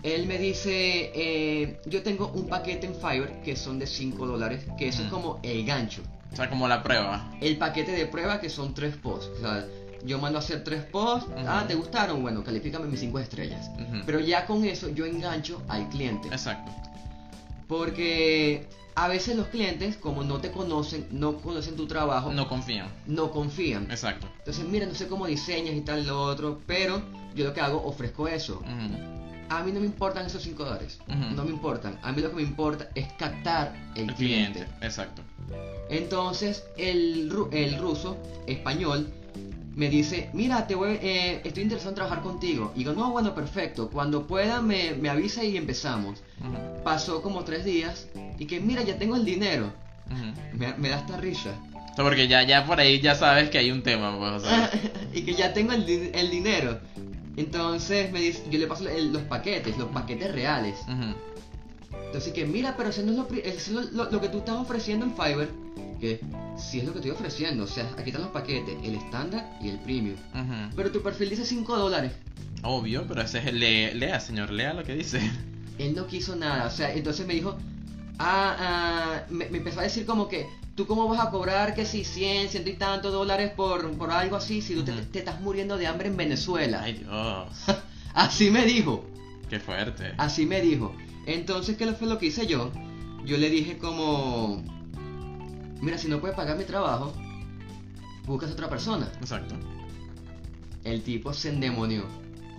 Speaker 2: él me dice, eh, yo tengo un paquete en Fiverr que son de 5 dólares, que eso es como el gancho.
Speaker 1: O sea, como la prueba.
Speaker 2: El paquete de prueba que son 3 posts. O sea, yo mando a hacer 3 posts, ah, ¿te gustaron? Bueno, califícame mis 5 estrellas.
Speaker 1: Ujú.
Speaker 2: Pero ya con eso yo engancho al cliente.
Speaker 1: Exacto.
Speaker 2: Porque a veces los clientes, como no te conocen, no conocen tu trabajo,
Speaker 1: No confían.
Speaker 2: no confían.
Speaker 1: Exacto.
Speaker 2: Entonces, mira, no sé cómo diseñas y tal, lo otro, pero yo lo que hago, ofrezco eso. A mí no me importan esos 5 dólares. No me importan. A mí lo que me importa es captar el,
Speaker 1: El
Speaker 2: cliente.
Speaker 1: cliente. Exacto.
Speaker 2: Entonces, el, el ruso, español, me dice, mira, te voy, eh, estoy interesado en trabajar contigo. Y digo, no, bueno, perfecto. Cuando pueda me, me avisa y empezamos.
Speaker 1: Ujú.
Speaker 2: Pasó como tres días y que, mira, ya tengo el dinero.
Speaker 1: Ujú.
Speaker 2: Me, me da esta risa.
Speaker 1: Porque ya, ya por ahí ya sabes que hay un tema, pues, o sea. [LAUGHS]
Speaker 2: y que ya tengo el, el dinero. Entonces me dice, yo le paso el- los paquetes, los paquetes reales.
Speaker 1: Ujú.
Speaker 2: Entonces que mira, pero eso no es lo, pri- eso es lo, lo- lo que tú estás ofreciendo en Fiverr. Que sí es lo que estoy ofreciendo. O sea, aquí están los paquetes, el estándar y el premium.
Speaker 1: Ujú.
Speaker 2: Pero tu perfil dice 5 dólares.
Speaker 1: Obvio, pero ese es el le- lea, señor, lea lo que dice.
Speaker 2: Él no quiso nada. O sea, entonces me dijo, ah, ah, me, me empezó a decir como que, ¿tú cómo vas a cobrar que si 100, ciento y tantos dólares por, por algo así si tú te estás muriendo de hambre en Venezuela?
Speaker 1: Ay, Dios. [LAUGHS]
Speaker 2: Así me dijo.
Speaker 1: Qué fuerte.
Speaker 2: Así me dijo. Entonces, ¿qué fue lo que hice yo? Yo le dije como, mira, si no puedes pagar mi trabajo, buscas otra persona.
Speaker 1: Exacto.
Speaker 2: El tipo se endemonió,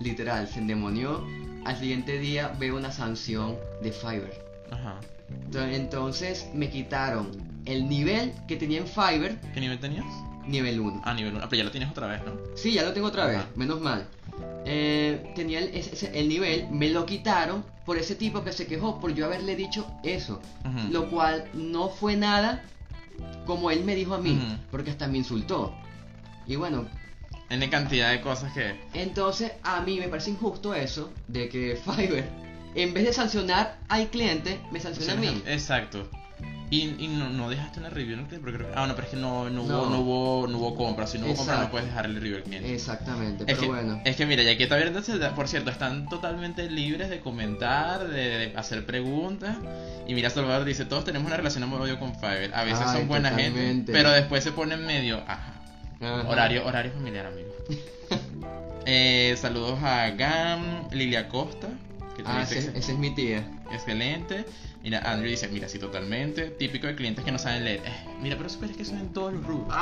Speaker 2: literal, se endemonió al siguiente día veo una sanción de Fiverr.
Speaker 1: Ajá.
Speaker 2: Ento- Entonces me quitaron el nivel que tenía en Fiverr,
Speaker 1: ¿Qué nivel tenías?
Speaker 2: nivel 1.
Speaker 1: Ah, nivel 1. Ah, pero ya lo tienes otra vez, ¿no?
Speaker 2: Sí, ya lo tengo otra vez,
Speaker 1: Ajá.
Speaker 2: menos mal. Eh, tenía el, ese- el nivel, me lo quitaron por ese tipo que se quejó por yo haberle dicho eso. Lo cual no fue nada como él me dijo a mí, porque hasta me insultó. Y bueno,
Speaker 1: N cantidad de cosas que.
Speaker 2: entonces a mí me parece injusto eso de que [LAUGHS] Fiverr, en vez de sancionar al cliente, me sanciona a mí. [LAUGHS]
Speaker 1: Exacto. Y, y no, no dejaste una review en el cliente, porque creo que- Ah, no, pero es que no, no,
Speaker 2: No.
Speaker 1: Hubo, no, hubo, no hubo compra. Si no hubo compra, no
Speaker 2: Exacto.
Speaker 1: puedes dejar el review al cliente.
Speaker 2: Exactamente,
Speaker 1: Es
Speaker 2: pero
Speaker 1: que,
Speaker 2: bueno.
Speaker 1: es que mira, ya que está abierto, por cierto, están totalmente libres de comentar, de, de hacer preguntas. Y mira, Salvador dice, todos tenemos una relación amor-odio con Fiverr. A veces
Speaker 2: Ay,
Speaker 1: son buena gente, pero después se ponen medio... Ajá.
Speaker 2: Ajá.
Speaker 1: Horario, horario familiar, amigo. [LAUGHS] Eh, saludos a Gam, Lilia Costa, que
Speaker 2: Ah, ese- esa es mi tía.
Speaker 1: excelente. Mira, Andrew dice, mira, sí, totalmente. Típico de clientes que no saben leer. Eh, mira, pero es que eso es en todos los rubros.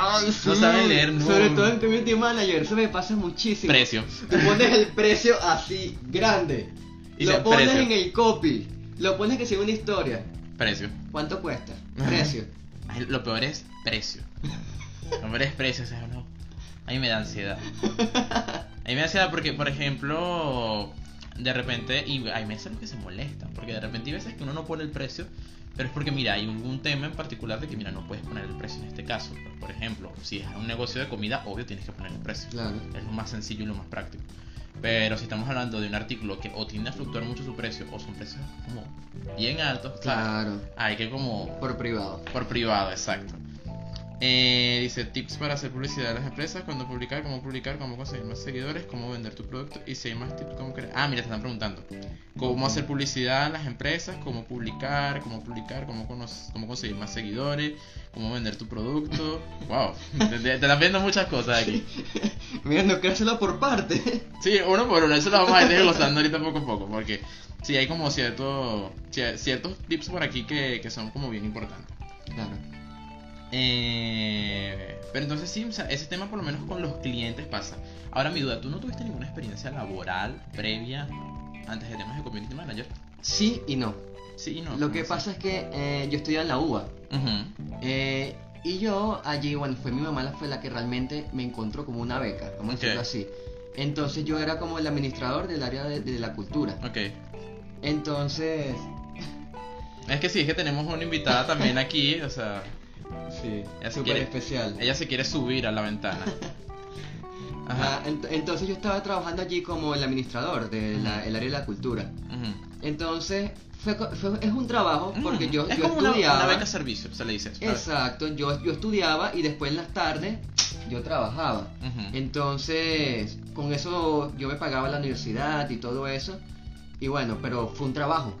Speaker 1: No saben leer, no.
Speaker 2: Sobre todo en Community Manager, eso me pasa muchísimo.
Speaker 1: Precio.
Speaker 2: Tú pones el precio así, grande.
Speaker 1: Y
Speaker 2: lo pones
Speaker 1: precio.
Speaker 2: en el copy. Lo pones que sigue una historia.
Speaker 1: Precio.
Speaker 2: ¿Cuánto cuesta? [LAUGHS] Precio.
Speaker 1: Ay, Lo peor es precio. Lo peor es precio, o sea, no. A mí me da ansiedad. [LAUGHS] A mí me da ansiedad porque, por ejemplo, de repente, y hay meses que se molestan, porque de repente hay veces que uno no pone el precio, pero es porque, mira, hay algún tema en particular de que, mira, no puedes poner el precio en este caso. Por ejemplo, si es un negocio de comida, obvio tienes que poner el precio.
Speaker 2: Claro.
Speaker 1: Es lo más sencillo y lo más práctico. Pero si estamos hablando de un artículo que o tiende a fluctuar mucho su precio, o son precios como bien altos,
Speaker 2: Claro.
Speaker 1: hay que como
Speaker 2: Por privado.
Speaker 1: por privado, exacto. Eh, dice tips para hacer publicidad a las empresas, cuándo publicar, cómo publicar, cómo conseguir más seguidores, cómo vender tu producto y si hay más tips, cómo crear. Ah, mira, te están preguntando. Cómo hacer publicidad a las empresas, cómo publicar, cómo publicar, cómo, cómo conseguir más seguidores, cómo vender tu producto. [LAUGHS] Wow, te, te- están viendo muchas cosas aquí. [LAUGHS]
Speaker 2: Mira, no hacerlo por parte.
Speaker 1: Sí, uno por uno, eso lo vamos a ir desglosando ahorita poco a poco, porque sí hay como cierto, ci- ciertos tips por aquí que, que son como bien importantes.
Speaker 2: Claro.
Speaker 1: Eh, pero entonces sí, o sea, ese tema por lo menos con los clientes pasa. Ahora mi duda, ¿tú no tuviste ninguna experiencia laboral previa antes de temas de community manager?
Speaker 2: Sí y no.
Speaker 1: Sí y no.
Speaker 2: Lo
Speaker 1: ¿cómo
Speaker 2: que
Speaker 1: así?
Speaker 2: pasa es que eh, yo estudié en la UBA. Eh, y yo allí, bueno, fue mi mamá la fue la que realmente me encontró como una beca, vamos a decirlo así. Entonces yo era como el administrador del área de, de la cultura.
Speaker 1: Ok.
Speaker 2: Entonces,
Speaker 1: Es que sí, es que tenemos una invitada también [LAUGHS] aquí, o sea,
Speaker 2: sí,
Speaker 1: Ya se quiere-
Speaker 2: especial.
Speaker 1: ella se quiere subir a la ventana. [LAUGHS]
Speaker 2: Ajá,
Speaker 1: Ajá.
Speaker 2: ent- entonces yo estaba trabajando allí como el administrador del
Speaker 1: Ujú.
Speaker 2: área de la cultura.
Speaker 1: Ujú.
Speaker 2: Entonces, fue, fue- es un trabajo porque
Speaker 1: Mm,
Speaker 2: yo,
Speaker 1: es
Speaker 2: yo
Speaker 1: como una-
Speaker 2: estudiaba.
Speaker 1: Una, beca servicio, se le dice eso.
Speaker 2: Exacto, yo, yo estudiaba y después en las tardes yo trabajaba.
Speaker 1: Ujú.
Speaker 2: Entonces, con eso yo me pagaba la universidad y todo eso. Y bueno, pero fue un trabajo.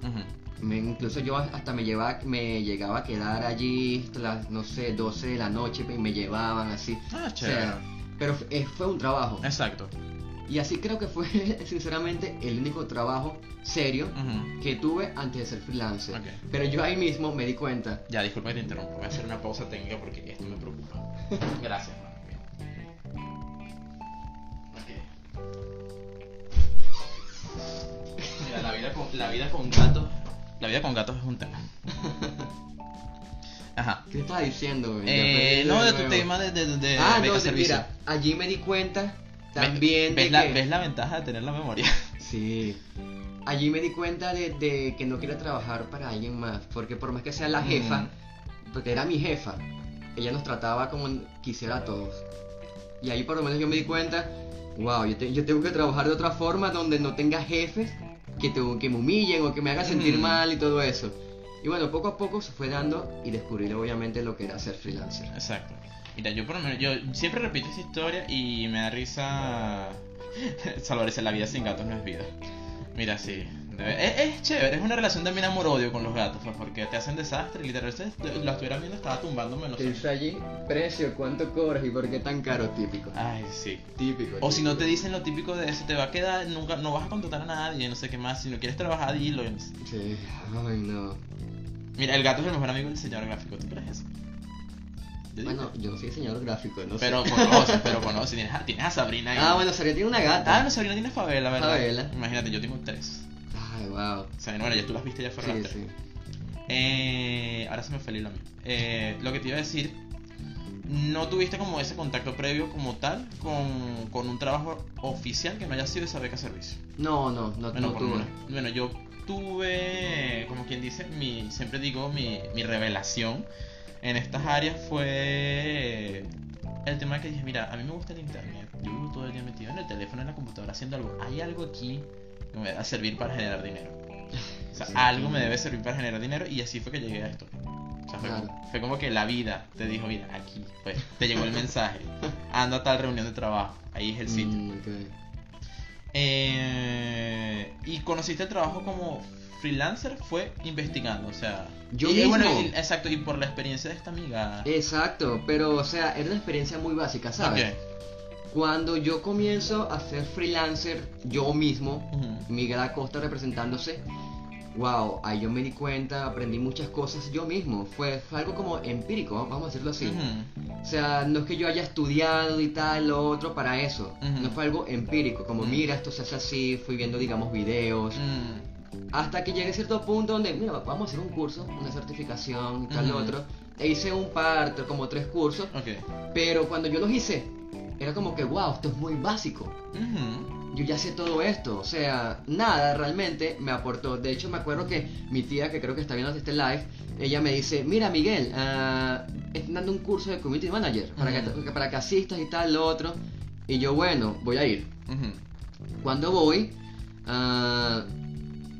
Speaker 2: Me- incluso yo hasta me llevaba, me llegaba a quedar allí hasta las, no sé, 12 de la noche y me llevaban así.
Speaker 1: Ah,
Speaker 2: O
Speaker 1: chévere.
Speaker 2: sea, pero eh, fue un trabajo.
Speaker 1: Exacto.
Speaker 2: Y así creo que fue, [LAUGHS] sinceramente, el único trabajo serio que tuve antes de ser freelancer.
Speaker 1: Ok.
Speaker 2: Pero yo ahí mismo me di cuenta.
Speaker 1: Ya, disculpa que te interrumpo. Voy a hacer una pausa técnica porque esto me preocupa. [LAUGHS] Gracias, mano. Ok. Mira, la vida con, la vida con gatos. La vida con gatos es un tema. [LAUGHS] Ajá.
Speaker 2: ¿Qué estaba diciendo?
Speaker 1: Eh, no, de tu tema de, de, de
Speaker 2: ah, no, de-
Speaker 1: servicio.
Speaker 2: mira, allí me di cuenta
Speaker 1: ¿Ves-
Speaker 2: también
Speaker 1: ves,
Speaker 2: de
Speaker 1: la,
Speaker 2: que...
Speaker 1: ves la ventaja de tener la memoria. [LAUGHS]
Speaker 2: Sí. Allí me di cuenta de, de que no quiero trabajar para alguien más, porque por más que sea la jefa, porque era mi jefa, ella nos trataba como quisiera a todos. Y ahí por lo menos yo me di cuenta, wow, yo, te- yo tengo que trabajar de otra forma donde no tenga jefes que, te- que me humillen o que me hagan sentir
Speaker 1: Mm.
Speaker 2: mal y todo eso. Y bueno, poco a poco se fue dando y descubrí obviamente lo que era ser freelancer.
Speaker 1: Exacto. Mira, yo por lo menos, yo siempre repito esa historia y me da risa. [LAUGHS] Salvador dice, la vida sin gatos no es vida. Mira, sí. Es, es chévere, es una relación también amor-odio con los gatos, pues, porque te hacen desastre. Literalmente, lo estuviera viendo, estaba tumbándome los
Speaker 2: Dice allí, precio, cuánto cobras y por qué tan caro, típico.
Speaker 1: Ay, sí.
Speaker 2: Típico.
Speaker 1: O si no te dicen lo típico de eso, te va a quedar, nunca, no vas a contratar a nadie, no sé qué más. Si no quieres trabajar, dilo.
Speaker 2: Sí, ay no.
Speaker 1: Mira, el gato es el mejor amigo del señor gráfico, ¿tú crees eso? Yo digo
Speaker 2: Bueno,
Speaker 1: que-
Speaker 2: yo no soy diseñador gráfico, no
Speaker 1: pero
Speaker 2: sé.
Speaker 1: conoces, pero [LAUGHS] conoces. Tienes a, tienes a Sabrina ahí.
Speaker 2: Ah, bueno, Sabrina tiene una gata.
Speaker 1: Ah, no, Sabrina tiene favela, ¿verdad?
Speaker 2: Favela.
Speaker 1: Imagínate, yo tengo tres.
Speaker 2: Ay, wow.
Speaker 1: O sea, bueno, ya tú las viste, ya fueron
Speaker 2: Sí,
Speaker 1: las tres.
Speaker 2: sí.
Speaker 1: Eh, ahora se me fue el hilo. Eh, lo que te iba a decir, no tuviste como ese contacto previo como tal con, con un trabajo oficial que no haya sido esa beca servicio.
Speaker 2: No, no, no,
Speaker 1: Bueno,
Speaker 2: no tuve.
Speaker 1: menos- bueno, yo tuve, como quien dice, mi, siempre digo, mi, mi revelación en estas áreas fue el tema que dije, mira, a mí me gusta el internet, yo vivo todo el día metido en el teléfono, en la computadora, haciendo algo. Hay algo aquí que me va a servir para generar dinero. O sea,
Speaker 2: Sí.
Speaker 1: algo me debe servir para generar dinero y así fue que llegué a esto. O sea, fue,
Speaker 2: Claro.
Speaker 1: como, fue como que la vida te dijo, mira, aquí, pues, te llegó el [LAUGHS] mensaje, anda a tal reunión de trabajo, ahí es el sitio.
Speaker 2: Mm.
Speaker 1: Eh, y conociste el trabajo como freelancer fue investigando, o sea,
Speaker 2: Yo
Speaker 1: y,
Speaker 2: mismo.
Speaker 1: bueno, y- exacto, y por la experiencia de esta amiga.
Speaker 2: Exacto, pero o sea, era una experiencia muy básica, ¿sabes?
Speaker 1: Ok.
Speaker 2: Cuando yo comienzo a ser freelancer yo mismo. Miguel Acosta representándose, wow, ahí yo me di cuenta, aprendí muchas cosas yo mismo. Fue, fue algo como empírico, vamos a decirlo así. O sea, no es que yo haya estudiado y tal, lo otro para eso. No fue algo empírico, como mira, esto se hace así, fui viendo, digamos, videos. Hasta que llegué a cierto punto donde, mira, vamos a hacer un curso, una certificación y tal, lo otro. E hice un par, como tres cursos.
Speaker 1: ok.
Speaker 2: Pero cuando yo los hice, era como que, wow, esto es muy básico. Yo ya sé todo esto. O sea, nada realmente me aportó. De hecho, me acuerdo que mi tía, que creo que está viendo este live, ella me dice, mira Miguel, ah, están dando un curso de Community Manager para,
Speaker 1: Ujú.
Speaker 2: que, para que asistas y tal, lo otro. Y yo, bueno, voy a ir.
Speaker 1: Ujú.
Speaker 2: Cuando voy, ah,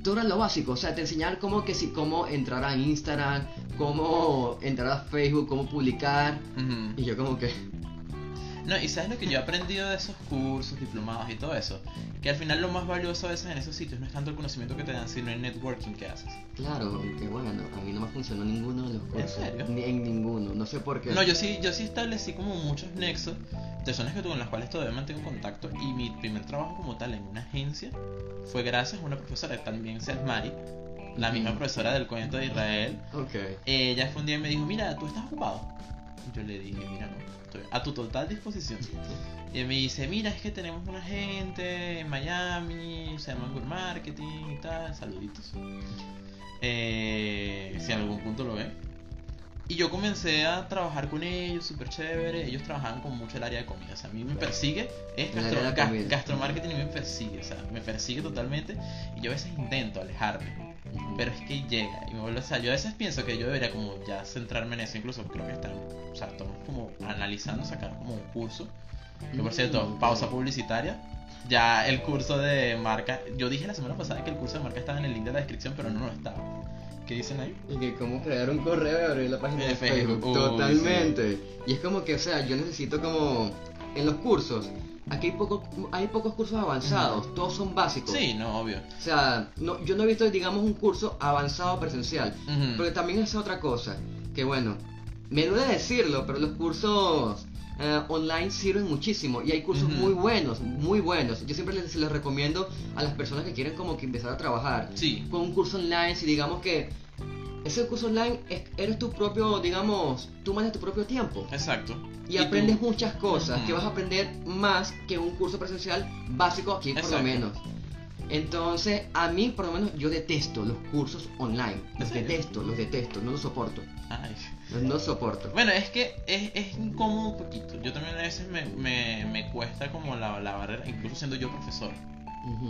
Speaker 2: todo era lo básico, o sea, te enseñar cómo que si cómo entrar a Instagram, cómo entrar a Facebook, cómo publicar. Y yo como que,
Speaker 1: No, y sabes lo que yo he aprendido de esos cursos, diplomados y todo eso, que al final lo más valioso a veces en esos sitios no es tanto el conocimiento que te dan, sino el networking que haces.
Speaker 2: claro, que bueno, a mí no me funcionó ninguno de los cursos.
Speaker 1: serio?
Speaker 2: Ni en ninguno, no sé por qué.
Speaker 1: No, yo sí, yo sí establecí como muchos nexos, personas que con las cuales todavía mantengo contacto y mi primer trabajo como tal en una agencia fue gracias a una profesora también Mari, la misma
Speaker 2: Ujú.
Speaker 1: profesora del cuento de Israel.
Speaker 2: Ok.
Speaker 1: Ella fue un día y me dijo, mira, ¿tú estás ocupado? Yo le dije, mira, no, estoy a tu total disposición. Y me dice, mira, es que tenemos una gente en Miami, se llama Good Marketing y tal, saluditos. Eh, si en algún punto lo ven. Y yo comencé a trabajar con ellos, súper chévere. Ellos trabajaban con mucho el área de comida. O sea, a mí me persigue, es gastro, gas- gastromarketing y me persigue. O sea, me persigue totalmente. Y yo a veces intento alejarme. Pero es que llega y me vuelve a salir. Yo a veces pienso que yo debería como ya centrarme en eso. Incluso creo que están, o sea, estamos como analizando sacar como un curso. Que por cierto,
Speaker 2: Mm,
Speaker 1: pausa publicitaria. Ya el curso de marca. Yo dije la semana pasada que el curso de marca estaba en el link de la descripción, pero no lo estaba. ¿Qué dicen ahí?
Speaker 2: Y que cómo crear un correo y abrir la página
Speaker 1: De
Speaker 2: de Facebook.
Speaker 1: Facebook, uy,
Speaker 2: Totalmente. Y es como que, o sea, yo necesito como en los cursos. Aquí hay, poco, hay pocos cursos avanzados, todos son básicos.
Speaker 1: Sí, no, obvio.
Speaker 2: O sea, no, yo no he visto, digamos, un curso avanzado presencial.
Speaker 1: Ujú.
Speaker 2: Pero también es otra cosa. Que bueno, me duele decirlo, pero los cursos eh, online sirven muchísimo. Y hay cursos muy buenos, muy buenos. Yo siempre les, los recomiendo a las personas que quieren como que empezar a trabajar.
Speaker 1: Sí.
Speaker 2: Con un curso online, si digamos que ese curso online es- eres tu propio, digamos, tú manejas tu propio tiempo.
Speaker 1: Exacto.
Speaker 2: Y, aprendes muchas cosas que vas a aprender más que un curso presencial básico aquí por lo menos. Entonces, a mí por lo menos yo detesto los cursos online. Los detesto, los detesto, no los soporto.
Speaker 1: Ay.
Speaker 2: No los soporto.
Speaker 1: Bueno, es que es, es incómodo un poquito. Yo también a veces me, me, me cuesta como la, la barrera, incluso siendo yo profesor.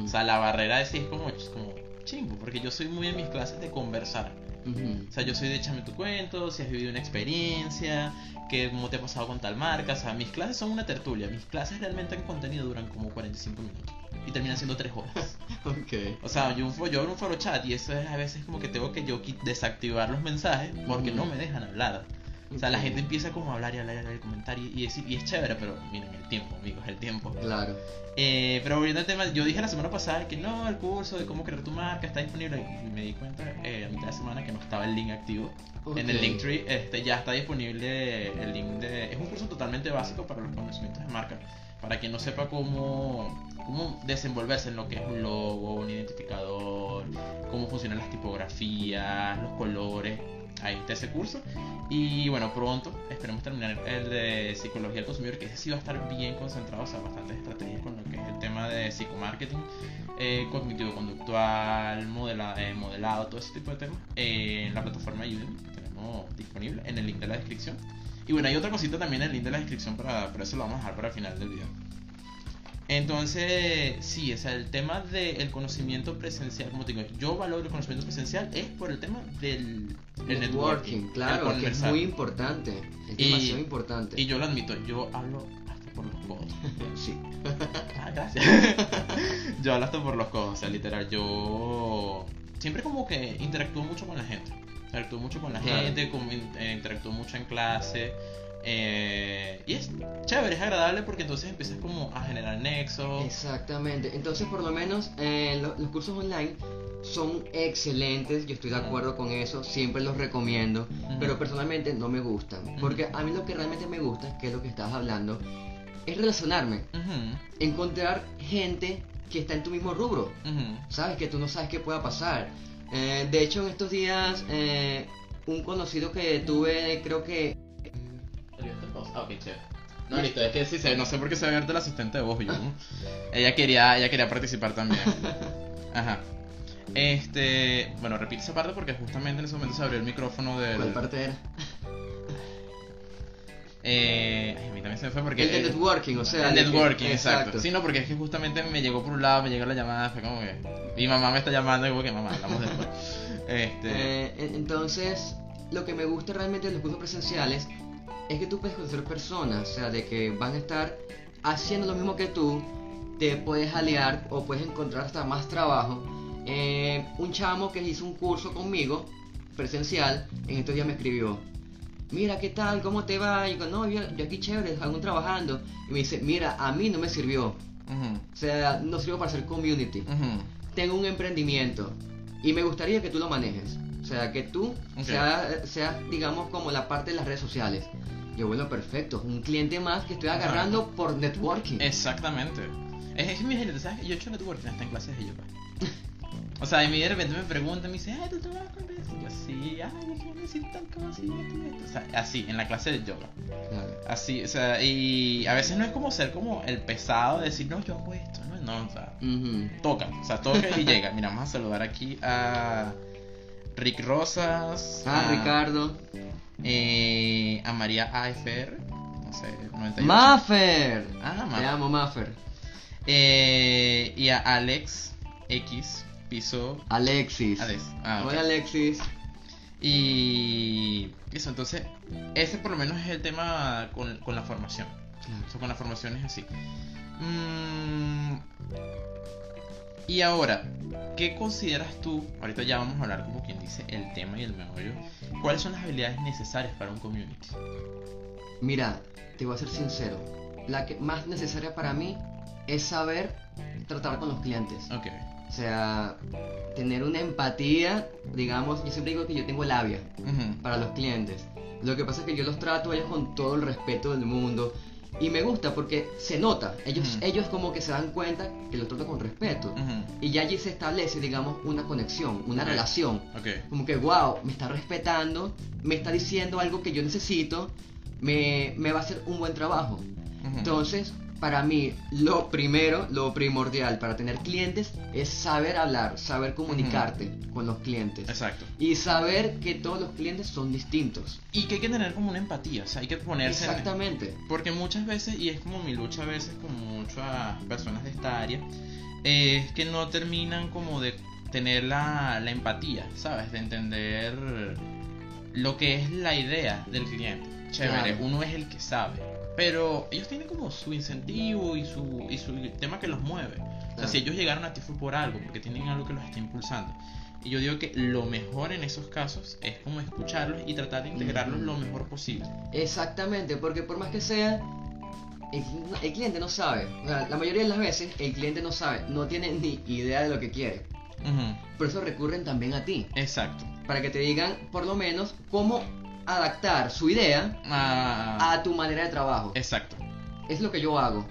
Speaker 1: O sea, la barrera de sí es como, como chingo, porque yo soy muy en mis clases de conversar. O sea, yo soy de échame tu cuento, si has vivido una experiencia, que cómo te ha pasado con tal marca. O sea, mis clases son una tertulia. Mis clases realmente en contenido duran como 45 minutos. Y terminan siendo 3 horas. [LAUGHS]
Speaker 2: Ok.
Speaker 1: O sea, yo, yo abro un foro chat y eso es a veces como que tengo que yo desactivar los mensajes porque no me dejan hablar. O sea, la gente empieza como a hablar y hablar y hablar y comentar y, y es, y es chévere, pero miren, el tiempo, amigos, el tiempo.
Speaker 2: Claro.
Speaker 1: Eh, pero volviendo al tema, yo dije la semana pasada que no, el curso de cómo crear tu marca está disponible y me di cuenta eh, a mitad de semana que no estaba el link activo. En el. Linktree este, ya está disponible el link de... Es un curso totalmente básico para los conocimientos de marca. Para quien no sepa cómo, cómo desenvolverse en lo que es un logo, un identificador, cómo funcionan las tipografías, los colores. Ahí está ese curso. Y bueno, pronto esperemos terminar el de psicología del consumidor, que ese sí va a estar bien concentrado, o sea, bastantes estrategias con lo que es el tema de psicomarketing, eh, cognitivo-conductual, modela, eh, modelado, todo ese tipo de temas, eh, en la plataforma Udemy que tenemos disponible en el link de la descripción. Y bueno, hay otra cosita también en el link de la descripción, para, pero eso lo vamos a dejar para el final del video. Entonces, sí, o sea, el tema del conocimiento presencial, como te digo, yo valoro el conocimiento presencial es por el tema del el networking,
Speaker 2: claro,
Speaker 1: el
Speaker 2: que es muy importante, es
Speaker 1: Y-
Speaker 2: demasiado importante.
Speaker 1: Y yo lo admito, yo hablo hasta por los codos. [LAUGHS]
Speaker 2: sí.
Speaker 1: Ah, gracias. [LAUGHS] yo hablo hasta por los codos, o sea, literal, yo siempre como que interactúo mucho con la gente. Interactúo mucho con la
Speaker 2: Claro.
Speaker 1: gente, como eh, interactúo mucho en clase. Eh, y es chévere, es agradable porque entonces empiezas como a generar nexos.
Speaker 2: Exactamente. Entonces, por lo menos, eh, lo- los cursos online son excelentes. Yo estoy de acuerdo con eso. Siempre los recomiendo. Pero personalmente no me gustan. Porque a mí lo que realmente me gusta, que es lo que estabas hablando, es relacionarme. Encontrar gente que está en tu mismo rubro. Sabes que tú no sabes qué pueda pasar. Eh, de hecho, en estos días, eh, un conocido que tuve, creo que
Speaker 1: Ah, ok, chévere. No, listo, es que sí, se- no sé por qué se había abierto el asistente de voz. Yo, [LAUGHS] ella, quería, ella quería participar también. Ajá. Este, bueno, repite esa parte porque justamente en ese momento se abrió el micrófono del.
Speaker 2: ¿Cuál parte era? [LAUGHS]
Speaker 1: Eh, ay, a mí también se me fue porque.
Speaker 2: El de networking, o sea.
Speaker 1: el
Speaker 2: de que-
Speaker 1: networking, exacto. Sí, no, porque es que justamente me llegó por un lado, me llegó la llamada, fue como que. Mi mamá me está llamando y como que mamá, hablamos después. [LAUGHS] Este.
Speaker 2: Eh, en- entonces, lo que me gusta realmente de los cursos presenciales es que tú puedes conocer personas, o sea, de que van a estar haciendo lo mismo que tú, te puedes aliar o puedes encontrar hasta más trabajo. Eh, un chamo que hizo un curso conmigo, presencial, en estos días me escribió, mira, ¿qué tal? ¿Cómo te va? Y digo, no, yo, yo aquí chévere, aún trabajando. Y me dice, mira, a mí no me sirvió. O sea, no sirvió para hacer community tengo un emprendimiento y me gustaría que tú lo manejes. O sea, que tú seas, seas, digamos, como la parte de las redes sociales. Yo, bueno, perfecto. Un cliente más que estoy agarrando por networking.
Speaker 1: Exactamente. Es, que mi gente, ¿sabes? Yo he hecho networking hasta en clases de yoga. [LAUGHS] O sea, y de repente me preguntan, me dice, ay, ¿tú trabajas con eso? Y yo, sí, ay, es que necesito tal cosa y esto. O sea, así, en la clase de yoga.
Speaker 2: Claro.
Speaker 1: Así, o sea, y a veces no es como ser como el pesado de decir, no, yo hago esto, no, no, o sea, toca, o sea, toca y llega. Mira, vamos a saludar aquí a Rick Rosas,
Speaker 2: Ah,
Speaker 1: a,
Speaker 2: Ricardo.
Speaker 1: eh, a María AFR, no sé, 98.
Speaker 2: Maffer.
Speaker 1: Ah,
Speaker 2: Te
Speaker 1: Maffer.
Speaker 2: amo, Maffer.
Speaker 1: Eh, y a Alex X piso
Speaker 2: Alexis.
Speaker 1: Alex. Ah.
Speaker 2: Hola, Alexis.
Speaker 1: Y eso, entonces, ese por lo menos es el tema con, con la formación. O sea, con la formación es así. Mm, y ahora, ¿qué consideras tú? Ahorita ya vamos a hablar como quien dice el tema y el meollo. ¿Cuáles son las habilidades necesarias para un community?
Speaker 2: Mira, te voy a ser sincero. La que más necesaria para mí es saber tratar con los clientes.
Speaker 1: Ok.
Speaker 2: O sea, tener una empatía, digamos, yo siempre digo que yo tengo labia
Speaker 1: Ujú.
Speaker 2: para los clientes. Lo que pasa es que yo los trato a ellos con todo el respeto del mundo. Y me gusta porque se nota. Ellos, ellos como que se dan cuenta que los trato con respeto. Y ya allí se establece, digamos, una conexión, una relación. Como que, wow, me está respetando, me está diciendo algo que yo necesito, me, me va a hacer un buen trabajo. Entonces, para mí, lo primero, lo primordial para tener clientes es saber hablar, saber comunicarte con los clientes.
Speaker 1: Exacto.
Speaker 2: Y saber que todos los clientes son distintos.
Speaker 1: Y que hay que tener como una empatía, o sea, hay que ponerse en-
Speaker 2: Exactamente.
Speaker 1: Porque muchas veces, y es como mi lucha a veces con muchas personas de esta área, es que no terminan como de tener la, la empatía, ¿sabes? De entender lo que es la idea del cliente. Chévere,
Speaker 2: Claro.
Speaker 1: uno es el que sabe. Pero ellos tienen como su incentivo y su, y su tema que los mueve. O sea, si ellos llegaron a ti fue por algo, porque tienen algo que los está impulsando. Y yo digo que lo mejor en esos casos es como escucharlos y tratar de integrarlos lo mejor posible.
Speaker 2: Exactamente, porque por más que sea, el, el cliente no sabe. O sea, la mayoría de las veces el cliente no sabe, no tiene ni idea de lo que quiere.
Speaker 1: Ujú.
Speaker 2: Por eso recurren también a ti,
Speaker 1: Exacto.
Speaker 2: para que te digan por lo menos cómo adaptar su idea
Speaker 1: Ah,
Speaker 2: a tu manera de trabajo.
Speaker 1: exacto.
Speaker 2: Es lo que yo hago.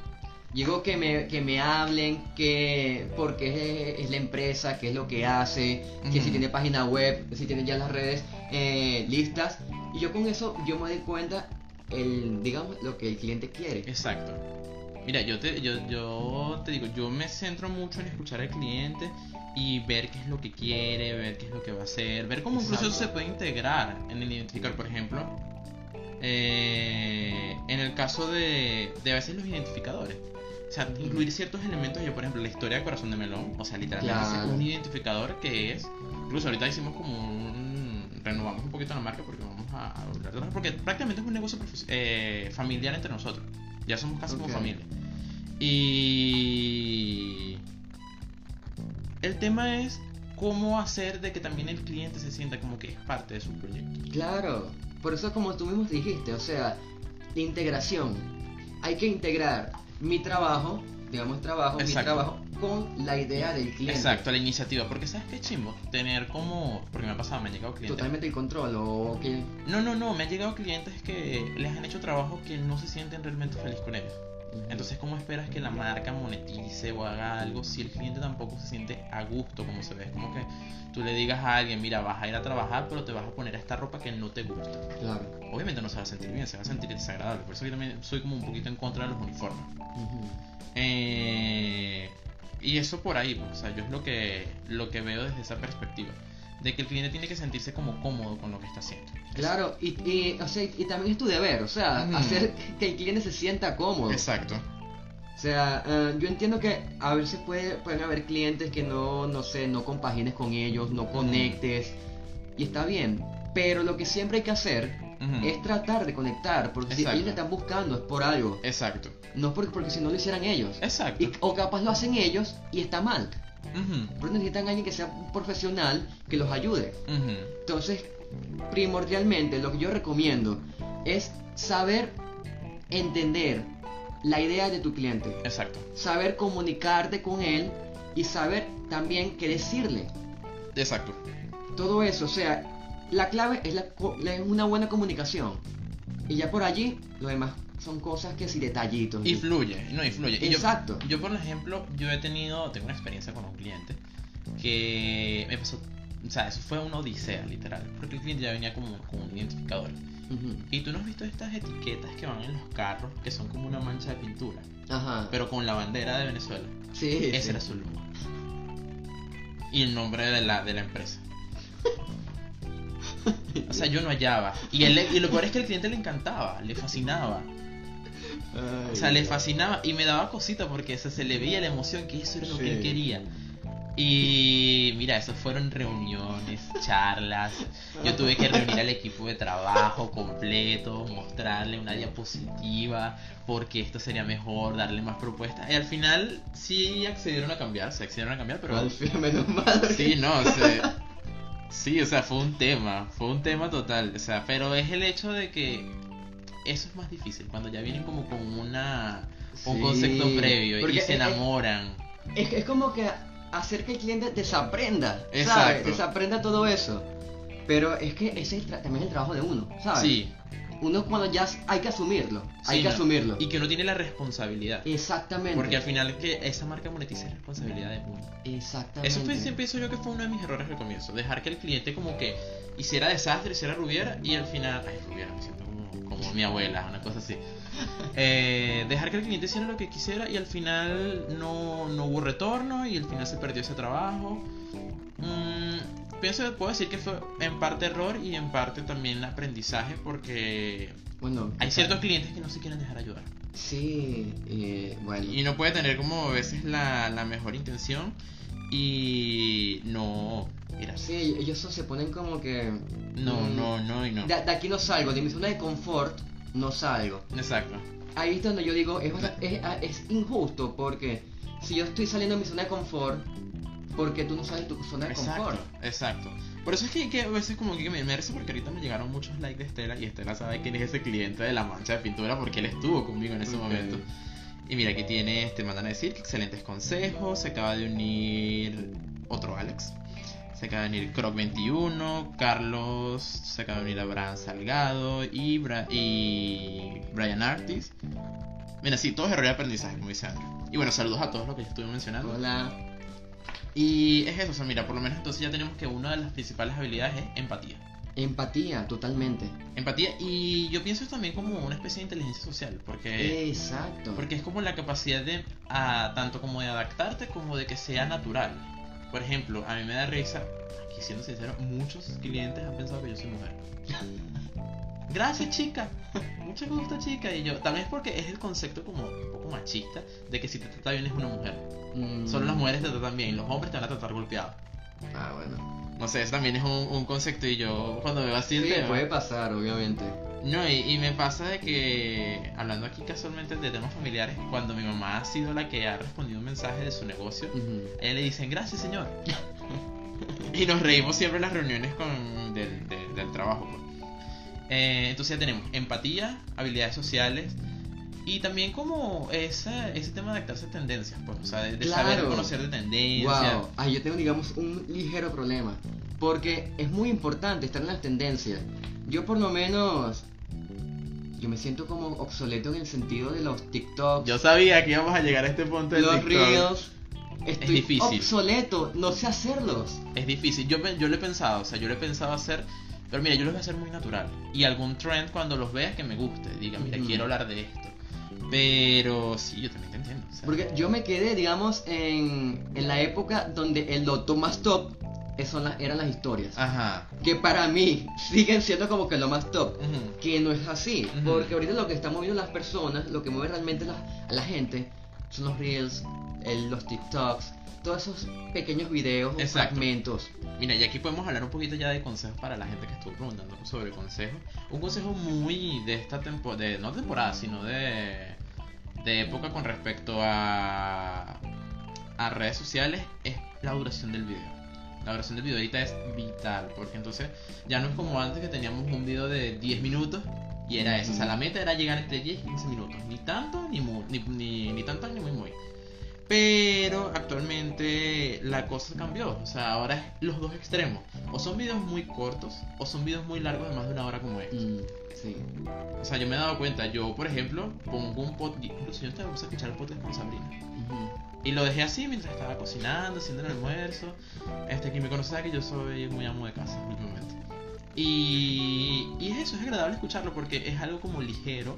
Speaker 2: Llegó que me, que me hablen, que porque es, es la empresa, qué es lo que hace, que si tiene página web, si tiene ya las redes eh, listas. Y yo con eso yo me doy cuenta el, digamos, lo que el cliente quiere.
Speaker 1: Exacto. Mira, yo te, yo, yo te digo, yo me centro mucho en escuchar al cliente y ver qué es lo que quiere, ver qué es lo que va a hacer, ver cómo incluso
Speaker 2: Exacto.
Speaker 1: se puede integrar en el identificar, por ejemplo, eh, en el caso de, de a veces los identificadores. O sea, incluir ciertos elementos, yo por ejemplo, la historia de Corazón de Melón, o sea, literalmente es un identificador que es, incluso ahorita hicimos como un, renovamos un poquito la marca porque vamos a hablar porque prácticamente es un negocio eh, familiar entre nosotros, ya somos casi como familia. Y el tema es cómo hacer de que también el cliente se sienta como que es parte de su proyecto.
Speaker 2: Claro, por eso como tú mismo dijiste, o sea, integración. Hay que integrar mi trabajo, digamos trabajo, mi trabajo con la idea del cliente.
Speaker 1: Exacto, la iniciativa, porque sabes qué chimbo, tener como, porque me ha pasado, me han llegado clientes.
Speaker 2: Totalmente el control, o que...
Speaker 1: No, no, no, me han llegado clientes que les han hecho trabajo que no se sienten realmente feliz con ellos. Entonces, ¿cómo esperas que la marca monetice o haga algo si el cliente tampoco se siente a gusto como se ve? Es como que tú le digas a alguien, mira, vas a ir a trabajar, pero te vas a poner esta ropa que no te gusta.
Speaker 2: Claro.
Speaker 1: Obviamente no se va a sentir bien, se va a sentir desagradable. Por eso yo también soy como un poquito en contra de los uniformes. Eh, y eso por ahí, pues, o sea, yo es lo que, lo que veo desde esa perspectiva. De que el cliente tiene que sentirse como cómodo con lo que está haciendo.
Speaker 2: Claro, y, y, o sea, y también es tu deber, o sea,
Speaker 1: Ujú.
Speaker 2: hacer que el cliente se sienta cómodo.
Speaker 1: Exacto.
Speaker 2: O sea, eh, yo entiendo que a veces puede, pueden haber clientes que no, no sé, no compagines con ellos, no conectes, y está bien. Pero lo que siempre hay que hacer Es tratar de conectar, porque si ellos te están buscando es por algo,
Speaker 1: Exacto.
Speaker 2: no porque, porque si no lo hicieran ellos.
Speaker 1: Exacto.
Speaker 2: Y- o capaz lo hacen ellos y está mal.
Speaker 1: Ujú,
Speaker 2: Porque necesitan a alguien que sea un profesional que los ayude. Entonces, primordialmente lo que yo recomiendo es saber entender la idea de tu cliente,
Speaker 1: Exacto.
Speaker 2: saber comunicarte con él y saber también qué decirle.
Speaker 1: Exacto.
Speaker 2: Todo eso, o sea, la clave es, la es una buena comunicación. Y ya por allí, lo demás son cosas que sí, detallitos.
Speaker 1: Y fluye, no, y fluye. Y yo-
Speaker 2: Exacto.
Speaker 1: Yo, por ejemplo, yo he tenido, tengo una experiencia con un cliente que me pasó, o sea, eso fue una odisea, literal, porque el cliente ya venía como con un identificador. Y tú no has visto estas etiquetas que van en los carros, que son como una mancha de pintura,
Speaker 2: Ajá.
Speaker 1: pero con la bandera de Venezuela.
Speaker 2: sí,
Speaker 1: Ese
Speaker 2: sí.
Speaker 1: era su logo. Y el nombre de la, de la empresa. [LAUGHS] [LAUGHS] O sea, yo no hallaba. Y, él, y lo peor es que al cliente le encantaba, le fascinaba.
Speaker 2: Ay,
Speaker 1: O sea, le fascinaba y me daba cosita porque se, se le veía la emoción que eso era lo que él quería. Y mira, eso fueron reuniones, [LAUGHS] charlas. Yo tuve que reunir al equipo de trabajo completo, mostrarle una diapositiva, porque esto sería mejor, darle más propuestas. Y al final sí accedieron a cambiar, se accedieron a cambiar, pero
Speaker 2: Al fin, menos mal.
Speaker 1: Sí, no, se- sí, o sea, fue un tema, fue un tema total, o sea, pero es el hecho de que eso es más difícil, cuando ya vienen como con una un
Speaker 2: Sí,
Speaker 1: concepto previo y se
Speaker 2: es-
Speaker 1: enamoran.
Speaker 2: Es, es como que hacer que el cliente desaprenda, ¿sabes? Desaprenda todo eso. Pero es que ese es el también el trabajo de uno, ¿sabes?
Speaker 1: Sí,
Speaker 2: Uno cuando ya hay que asumirlo, hay
Speaker 1: sí,
Speaker 2: que
Speaker 1: no,
Speaker 2: asumirlo.
Speaker 1: Y que uno tiene la responsabilidad.
Speaker 2: Exactamente.
Speaker 1: Porque al final que esa marca monetiza es responsabilidad de uno.
Speaker 2: Exactamente.
Speaker 1: Eso fue, siempre pienso yo que fue uno de mis errores al comienzo. Dejar que el cliente como que hiciera desastre, hiciera rubiera y al final... Ay, rubiera, me siento como, como mi abuela, una cosa así. [LAUGHS] Eh, dejar que el cliente hiciera lo que quisiera y al final no, no hubo retorno y al final se perdió ese trabajo. Mm, pienso que puedo decir que fue en parte error y en parte también aprendizaje porque
Speaker 2: Bueno,
Speaker 1: hay ciertos clientes que no se quieren dejar ayudar.
Speaker 2: Sí, eh, bueno.
Speaker 1: Y no puede tener como a veces la, la mejor intención y no... Mira,
Speaker 2: Sí, ellos se ponen como que...
Speaker 1: no,
Speaker 2: mm,
Speaker 1: no, no y no.
Speaker 2: De, de aquí no salgo, de mi zona de confort no salgo.
Speaker 1: Exacto.
Speaker 2: Ahí es donde yo digo, es, es, es injusto porque si yo estoy saliendo de mi zona de confort, porque tú no sales de tu zona de
Speaker 1: Exacto,
Speaker 2: confort.
Speaker 1: exacto. Por eso es que, que a veces como que me merece porque ahorita me llegaron muchos likes de Estela y Estela sabe quién es ese cliente de la mancha de pintura porque él estuvo conmigo en ese momento. Y mira, aquí tienes, te mandan a decir que excelentes consejos, se acaba de unir otro Alex. Se acaba de unir Croc21, Carlos, se acaba de unir Abraham Salgado y, Bra- y Brian Artis. Mira, sí, todo es error de aprendizaje, como dice Andrew. Y bueno, saludos a todos los que ya estuve mencionando.
Speaker 2: Hola.
Speaker 1: Y es eso, o sea, mira, por lo menos entonces ya tenemos que una de las principales habilidades es empatía.
Speaker 2: Empatía, totalmente.
Speaker 1: Empatía, y yo pienso también como una especie de inteligencia social, porque,
Speaker 2: Exacto.
Speaker 1: porque es como la capacidad de, a, tanto como de adaptarte como de que sea natural. Por ejemplo, a mí me da risa, aquí siendo sincero, muchos clientes han pensado que yo soy mujer. Gracias, chica. Mucho gusto, chica. Y yo, tal vez porque es el concepto como un poco machista de que si te trata bien es una mujer.
Speaker 2: Mm.
Speaker 1: Solo las mujeres te tratan bien, los hombres te van a tratar golpeado.
Speaker 2: Ah, bueno.
Speaker 1: No sé, eso también es un, un concepto y yo cuando veo así el
Speaker 2: Sí,
Speaker 1: tema-
Speaker 2: puede pasar, obviamente.
Speaker 1: No, y, y me pasa de que, hablando aquí casualmente de temas familiares, cuando mi mamá ha sido la que ha respondido un mensaje de su negocio, a ella le dicen gracias señor. [LAUGHS] y nos reímos siempre en las reuniones con, del, del- del trabajo. pues. Eh, entonces ya tenemos empatía, habilidades sociales y también como esa, ese tema de adaptarse a tendencias, pues, o sea, de, de saber
Speaker 2: Claro.
Speaker 1: conocer de tendencias.
Speaker 2: Wow, ah, yo tengo digamos un ligero problema, porque es muy importante estar en las tendencias. Yo por lo menos, yo me siento como obsoleto en el sentido de los TikToks,
Speaker 1: Yo sabía que íbamos a llegar a este punto del
Speaker 2: los
Speaker 1: TikTok.
Speaker 2: reels. Estoy
Speaker 1: difícil.
Speaker 2: obsoleto, no sé hacerlos.
Speaker 1: Es difícil. Yo, yo lo he pensado, o sea, yo lo he pensado hacer. Pero mira, yo lo voy a hacer muy natural. Y algún trend cuando los veas que me guste. Diga, mira, quiero hablar de esto. Pero sí, yo también te entiendo. o sea,
Speaker 2: Porque yo me quedé, digamos, en, en la época donde el lo más top son las- eran las historias.
Speaker 1: Ajá.
Speaker 2: Que para mí [LAUGHS] siguen siendo como que lo más top. Que no es así.
Speaker 1: Ujú.
Speaker 2: Porque ahorita lo que están moviendo las personas, lo que mueve realmente la- a la gente, son los reels, el- los TikToks, todos esos pequeños videos o fragmentos.
Speaker 1: Mira, y aquí podemos hablar un poquito ya de consejos para la gente que estuvo preguntando sobre consejos. Un consejo muy de esta temporada, de, no temporada, sino de, de época con respecto a, a redes sociales es la duración del video. La duración del video ahorita es vital, porque entonces ya no es como antes que teníamos un video de 10 minutos y era eso. O sea, la meta era llegar entre 10 y 15 minutos. Ni tanto, ni, mu- ni, ni, ni tanto, ni muy, muy. Pero actualmente la cosa cambió. O sea, ahora es los dos extremos. O son videos muy cortos o son videos muy largos de más de una hora como este.
Speaker 2: Mm, sí.
Speaker 1: O sea, yo me he dado cuenta. Yo, por ejemplo, pongo un podcast. Incluso yo estaba a escuchar el podcast con Sabrina. Y lo dejé así mientras estaba cocinando, haciendo el almuerzo. Este, quien me conoce sabe que yo soy muy amo de casa últimamente. Y, y es eso, es agradable escucharlo porque es algo como ligero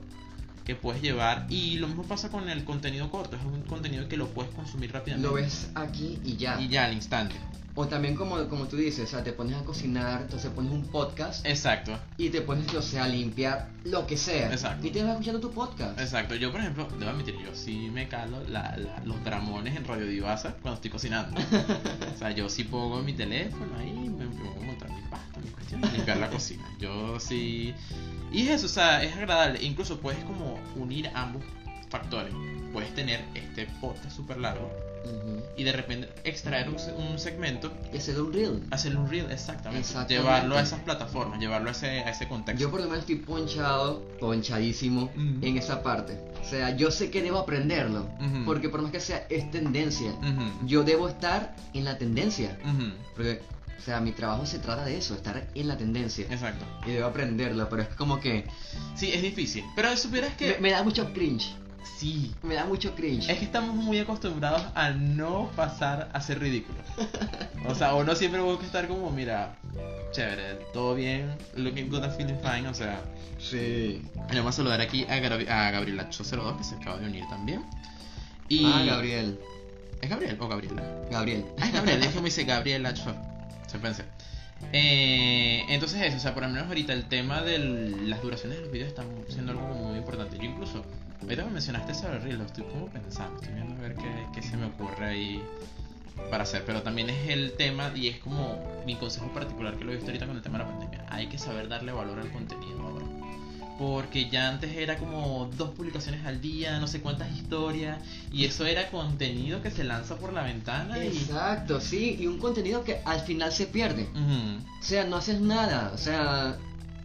Speaker 1: que puedes llevar. Y lo mismo pasa con el contenido corto, es un contenido que lo puedes consumir rápidamente.
Speaker 2: Lo ves aquí y ya.
Speaker 1: Y ya al instante.
Speaker 2: O también como, como tú dices, o sea, te pones a cocinar, entonces pones un podcast
Speaker 1: Exacto,
Speaker 2: y te pones, o sea, a limpiar lo que sea.
Speaker 1: Exacto.
Speaker 2: Y te vas escuchando tu podcast.
Speaker 1: exacto. Yo, por ejemplo, debo admitir, yo sí me calo la- la- los dramones en Radio Divasa cuando estoy cocinando. [LAUGHS] o sea, yo sí pongo mi teléfono ahí, me, me pongo a montar mi pasta, mi cuestión, limpiar la cocina. Yo sí. Y es eso, o sea, es agradable. Incluso puedes como unir ambos factores. Puedes tener este podcast súper largo y de repente extraer un, un segmento,
Speaker 2: Y hacer un reel.
Speaker 1: hacerle un reel, exactamente.
Speaker 2: Exactamente.
Speaker 1: Llevarlo a esas plataformas, llevarlo a ese, a ese contexto.
Speaker 2: Yo por lo menos estoy ponchado, ponchadísimo
Speaker 1: Ujú.
Speaker 2: en esa parte. O sea, yo sé que debo aprenderlo. Porque por más que sea, es tendencia. Yo debo estar en la tendencia. Porque, o sea, mi trabajo se trata de eso, estar en la tendencia.
Speaker 1: Exacto.
Speaker 2: Y debo aprenderlo, pero es como que
Speaker 1: Sí, es difícil. Pero supieras que.
Speaker 2: me, me da mucho cringe.
Speaker 1: Sí.
Speaker 2: Me da mucho cringe.
Speaker 1: Es que estamos muy acostumbrados a no pasar a ser ridículos. O sea, uno siempre busca estar como, mira, chévere, todo bien, looking good and feeling fine. O sea,
Speaker 2: Sí.
Speaker 1: vamos a saludar aquí a, Gra- a Gabrielacho02 que se acaba de unir también. Y...
Speaker 2: Ah, Gabriel.
Speaker 1: ¿Es Gabriel o Gabriela?
Speaker 2: Gabriel.
Speaker 1: Ah, es Gabriel, es que me dice Gabrielacho. Se pensé. Eh, entonces eso, o sea, por lo menos ahorita el tema de las duraciones de los videos está siendo algo muy importante. Yo incluso, ahorita me mencionaste sobre Reel, lo estoy como pensando, estoy viendo a ver qué, qué se me ocurre ahí para hacer. Pero también es el tema y es como mi consejo particular que lo he visto ahorita con el tema de la pandemia. Hay que saber darle valor al contenido ahora. Porque ya antes era como dos publicaciones al día, no sé cuántas historias, y eso era contenido que se lanza por la ventana y...
Speaker 2: Exacto, sí. Y un contenido que al final se pierde. O sea, no haces nada. O sea,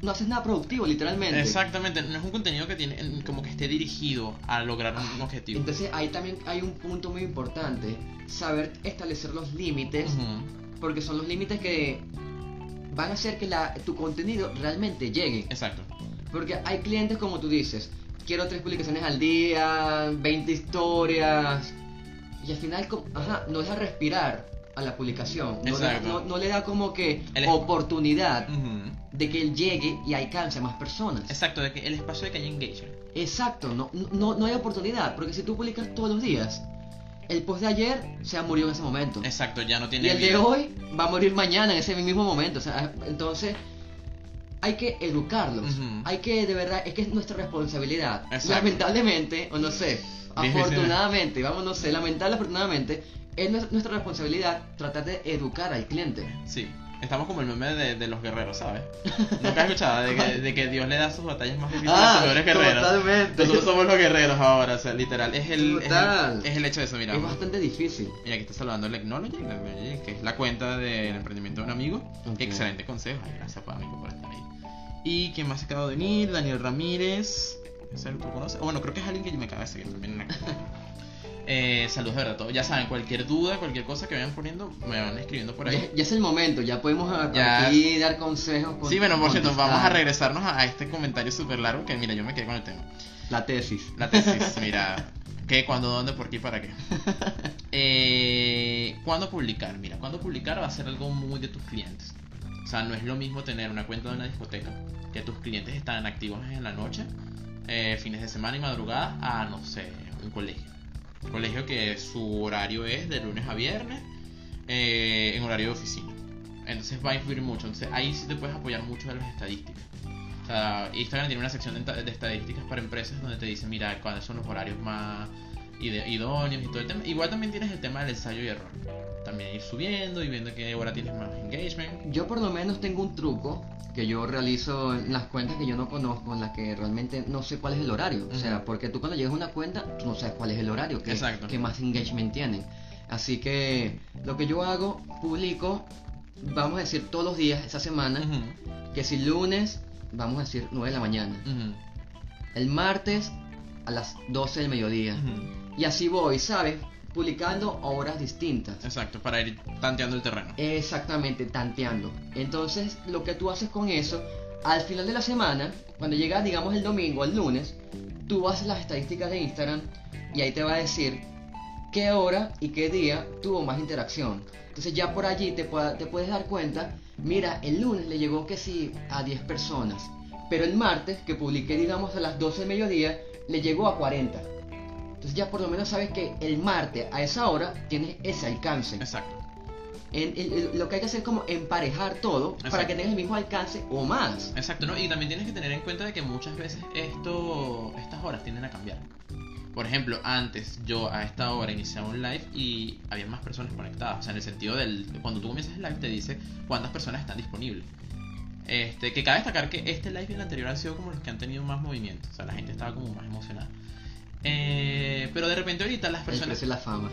Speaker 2: no haces nada productivo, literalmente.
Speaker 1: Exactamente, no es un contenido que tiene como que esté dirigido a lograr un objetivo.
Speaker 2: Entonces ahí también hay un punto muy importante, saber establecer los límites, porque son los límites que van a hacer que la, tu contenido realmente llegue.
Speaker 1: Exacto.
Speaker 2: Porque hay clientes como tú dices, quiero tres publicaciones al día, 20 historias. Y al final, ajá, no deja respirar a la publicación. No, le- no- no le da como que
Speaker 1: El
Speaker 2: oportunidad de que él llegue y alcance a más personas.
Speaker 1: Exacto, de que el espacio de que haya engagement.
Speaker 2: Exacto, no, no, no hay oportunidad, porque si tú publicas todos los días, el post de ayer se ha murió en ese momento.
Speaker 1: Exacto, ya no
Speaker 2: Y
Speaker 1: tiene
Speaker 2: el de hoy va a morir mañana en ese mismo momento. O sea, entonces hay que educarlos.
Speaker 1: Ujú.
Speaker 2: Hay que, de verdad, es que es nuestra responsabilidad.
Speaker 1: Exacto.
Speaker 2: Lamentablemente, o no sé, afortunadamente, vamos, no sé, lamentable, afortunadamente, es nues- nuestra responsabilidad tratar de educar al cliente.
Speaker 1: Sí, estamos como el meme de, de los guerreros, ¿sabes? [LAUGHS] Nunca has escuchado de que, de que Dios le da sus batallas más difíciles a sus peores guerreros.
Speaker 2: Ah, totalmente.
Speaker 1: Nosotros somos los guerreros ahora, o sea, literal. Es el, es el, es el hecho de eso, mira.
Speaker 2: Es bastante difícil.
Speaker 1: Mira, aquí está saludando el Technology, Technology, que es la cuenta del emprendimiento de un amigo.
Speaker 2: Ok.
Speaker 1: Excelente consejo. Gracias, amigo, por estar ahí. ¿Y quién más se acaba de venir? Daniel Ramírez. ¿Ese tú conoces? O bueno, creo que es alguien que me acaba de seguir también [LAUGHS] eh, Saludos de verdad. todo. Ya saben, cualquier duda, cualquier cosa que vayan poniendo, me van escribiendo por ahí.
Speaker 2: Ya, ya es el momento, ya podemos a-
Speaker 1: Ya.
Speaker 2: aquí dar consejos. con-
Speaker 1: Sí, bueno, por cierto, vamos a regresarnos a, a este comentario súper largo que mira, yo me quedé con el tema.
Speaker 2: La tesis.
Speaker 1: La tesis, [LAUGHS] mira, ¿qué, cuándo, dónde, por qué y para qué? [LAUGHS] Eh, ¿Cuándo publicar? Mira, cuándo publicar va a ser algo muy de tus clientes. O sea, no es lo mismo tener una cuenta de una discoteca, que tus clientes están activos en la noche, eh, fines de semana y madrugada, a, no sé, un colegio. Un colegio que su horario es de lunes a viernes, eh, en horario de oficina. Entonces va a influir mucho. Entonces ahí sí te puedes apoyar mucho de las estadísticas. O sea, Instagram tiene una sección de, de estadísticas para empresas donde te dice, mira, cuáles son los horarios más idóneos y todo el tema. Igual también tienes el tema del ensayo y error. También ir subiendo y viendo qué hora tienes más engagement.
Speaker 2: Yo por lo menos tengo un truco que yo realizo en las cuentas que yo no conozco, en las que realmente no sé cuál es el horario. O sea, porque tú cuando llegas a una cuenta, tú no sabes cuál es el horario, que,
Speaker 1: Exacto.
Speaker 2: que más engagement tienen. Así que lo que yo hago, publico, vamos a decir todos los días esa semana,
Speaker 1: Ujú,
Speaker 2: que si lunes, vamos a decir 9 de la mañana,
Speaker 1: ujú,
Speaker 2: el martes a las 12 del mediodía.
Speaker 1: ujú.
Speaker 2: Y así voy, ¿sabes? Publicando a horas distintas.
Speaker 1: Exacto, para ir tanteando el terreno.
Speaker 2: Exactamente, tanteando. Entonces, lo que tú haces con eso, al final de la semana, cuando llega, digamos, el domingo, el lunes, tú haces las estadísticas de Instagram y ahí te va a decir qué hora y qué día tuvo más interacción. Entonces ya por allí te, te puedes dar cuenta, mira, el lunes le llegó que sí a 10 personas, pero el martes, que publiqué, digamos, a las 12 del mediodía, le llegó a 40. Entonces ya por lo menos sabes que el martes a esa hora tienes ese alcance.
Speaker 1: Exacto.
Speaker 2: En- lo que hay que hacer es como emparejar todo para que tengas el mismo alcance o más.
Speaker 1: Exacto, ¿no? Y también tienes que tener en cuenta de que muchas veces esto, estas horas tienden a cambiar. Por ejemplo, antes yo a esta hora iniciaba un live y había más personas conectadas. O sea, en el sentido del. Cuando tú comienzas el live te dice cuántas personas están disponibles. Este, que cabe destacar que este live y el anterior han sido como los que han tenido más movimiento. O sea, la gente estaba como más emocionada. Eh, pero de repente ahorita las personas.
Speaker 2: la fama.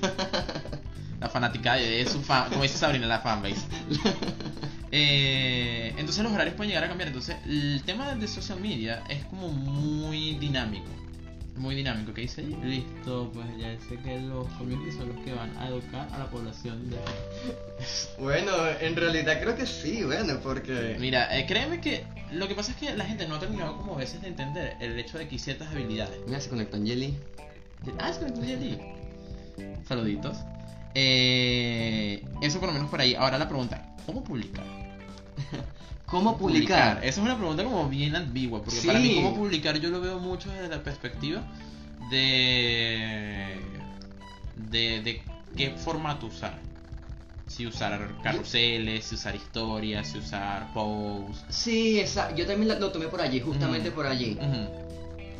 Speaker 2: [LAUGHS]
Speaker 1: La fanática de su fan, como dice Sabrina, la fanbase. [LAUGHS] Eh, entonces los horarios pueden llegar a cambiar. Entonces el tema de social media es como muy dinámico. Muy dinámico. ¿Qué dice? Listo, pues ya sé que los community son los que van a educar a la población de... [LAUGHS]
Speaker 2: Bueno, en realidad creo que sí, bueno, porque...
Speaker 1: Mira, eh, créeme que lo que pasa es que la gente no ha terminado como a veces de entender el hecho de que ciertas habilidades.
Speaker 2: Mira, se conecta Angeli.
Speaker 1: Ah, que me allí. Saluditos. Eh, eso por lo menos por ahí. Ahora la pregunta, ¿cómo publicar? [LAUGHS]
Speaker 2: ¿Cómo publicar?
Speaker 1: Esa es una pregunta como bien ambigua, porque
Speaker 2: Sí.
Speaker 1: para mí cómo publicar yo lo veo mucho desde la perspectiva de de, de qué formato usar. Si usar carruseles, si usar historias, si usar posts.
Speaker 2: Sí, esa, yo también lo tomé por allí, justamente por allí.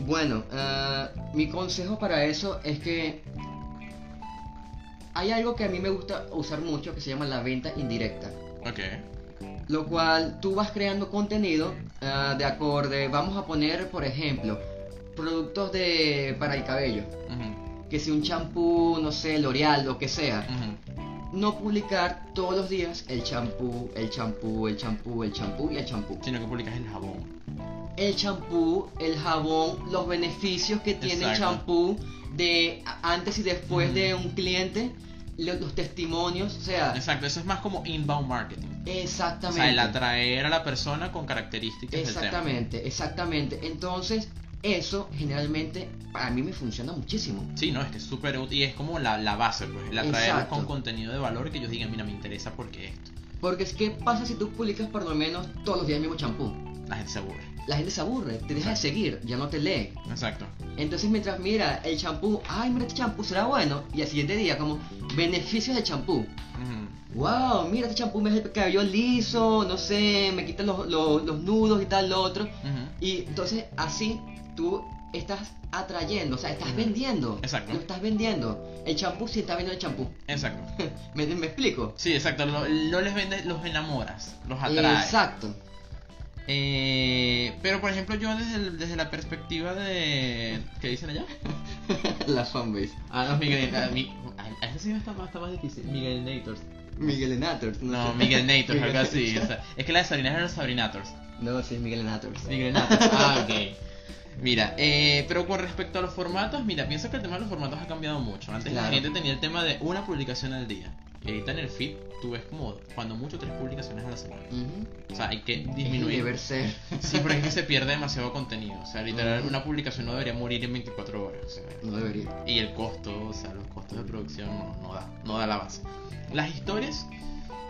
Speaker 2: Bueno, ah, mi consejo para eso es que hay algo que a mí me gusta usar mucho que se llama la venta indirecta.
Speaker 1: Ok.
Speaker 2: Lo cual tú vas creando contenido ah, de acorde, vamos a poner, por ejemplo, productos de para el cabello. Que si un champú, no sé, L'Oreal, lo que sea. No publicar todos los días el champú, el champú, el champú, el champú y el champú.
Speaker 1: Sino que publicas el jabón.
Speaker 2: El champú, el jabón, los beneficios que tiene el champú de antes y después de un cliente, los, testimonios, o sea,
Speaker 1: Exacto, eso es más como inbound marketing. O
Speaker 2: exactamente.
Speaker 1: sea, el atraer a la persona con características del tema.
Speaker 2: Exactamente, exactamente. Entonces, eso generalmente para mí me funciona muchísimo.
Speaker 1: Sí, no, es que es súper útil y es como la, la base, pues, la traerlos
Speaker 2: Exacto.
Speaker 1: con contenido de valor que ellos digan, mira, me interesa porque esto.
Speaker 2: Porque es que pasa si tú publicas por lo menos todos los días el mismo champú.
Speaker 1: La gente se aburre.
Speaker 2: La gente se aburre, te deja de seguir, ya no te lee.
Speaker 1: Exacto.
Speaker 2: Entonces mientras mira el champú, ay mira este champú será bueno. Y al siguiente día como beneficios del champú.
Speaker 1: Ujú.
Speaker 2: Wow, mira este champú me deja el cabello liso, no sé, me quita los, los- los nudos y tal, lo otro.
Speaker 1: Ujú.
Speaker 2: Y entonces así tú estás atrayendo, o sea, estás vendiendo.
Speaker 1: Exacto.
Speaker 2: Lo estás vendiendo. El champú sí está vendiendo el champú.
Speaker 1: Exacto. [LAUGHS]
Speaker 2: ¿Me, me explico?
Speaker 1: Sí, exacto. No les vendes, los enamoras, los atraes.
Speaker 2: Exacto.
Speaker 1: Eh, pero por ejemplo, yo desde, el- desde la perspectiva de. ¿Qué dicen allá? [LAUGHS]
Speaker 2: La fanbase.
Speaker 1: Ah, los Miguel. A, mi, a, a ese sí está, más- está más difícil. Miguel Nators.
Speaker 2: Miguel Nators.
Speaker 1: No,
Speaker 2: sé.
Speaker 1: Miguel Nators, algo así. o sea, es que la de Sabrina era Sabrinators.
Speaker 2: No, sí, es Miguel Nators.
Speaker 1: Miguel Nators. Ah, ok. Mira, eh, pero con respecto a los formatos, mira, pienso que el tema de los formatos ha cambiado mucho. Antes la gente tenía el tema de una publicación al día. Ahorita en el feed tú ves como, cuando mucho, tres publicaciones a la semana. O sea, hay que
Speaker 2: Es
Speaker 1: disminuir.
Speaker 2: deber ser. [LAUGHS]
Speaker 1: Sí, pero es que se pierde demasiado contenido. O sea, literal, una publicación no debería morir en 24 horas. o sea,
Speaker 2: No debería.
Speaker 1: y el costo, o sea, los costos de producción no, no da, no da la base. Las historias,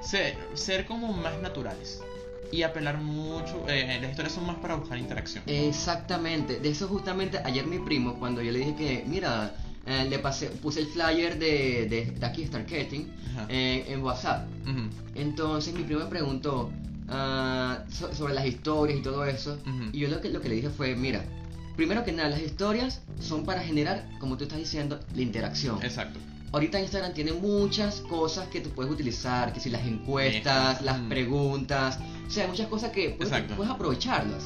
Speaker 1: ser, ser como más naturales y apelar mucho. eh, las historias son más para buscar interacción.
Speaker 2: Exactamente. De eso justamente ayer mi primo, cuando yo le dije que, mira, eh, le pasé, puse el flyer de, de, de aquí, Starketing, eh, en WhatsApp. Entonces mi primo me preguntó so- sobre las historias y todo eso. Y yo lo que, lo que le dije fue, mira, primero que nada, las historias son para generar, como tú estás diciendo, la interacción.
Speaker 1: Exacto.
Speaker 2: Ahorita Instagram tiene muchas cosas que tú puedes utilizar, que si las encuestas, las
Speaker 1: Mm.
Speaker 2: preguntas, o sea, muchas cosas que puedes, aprovecharlas.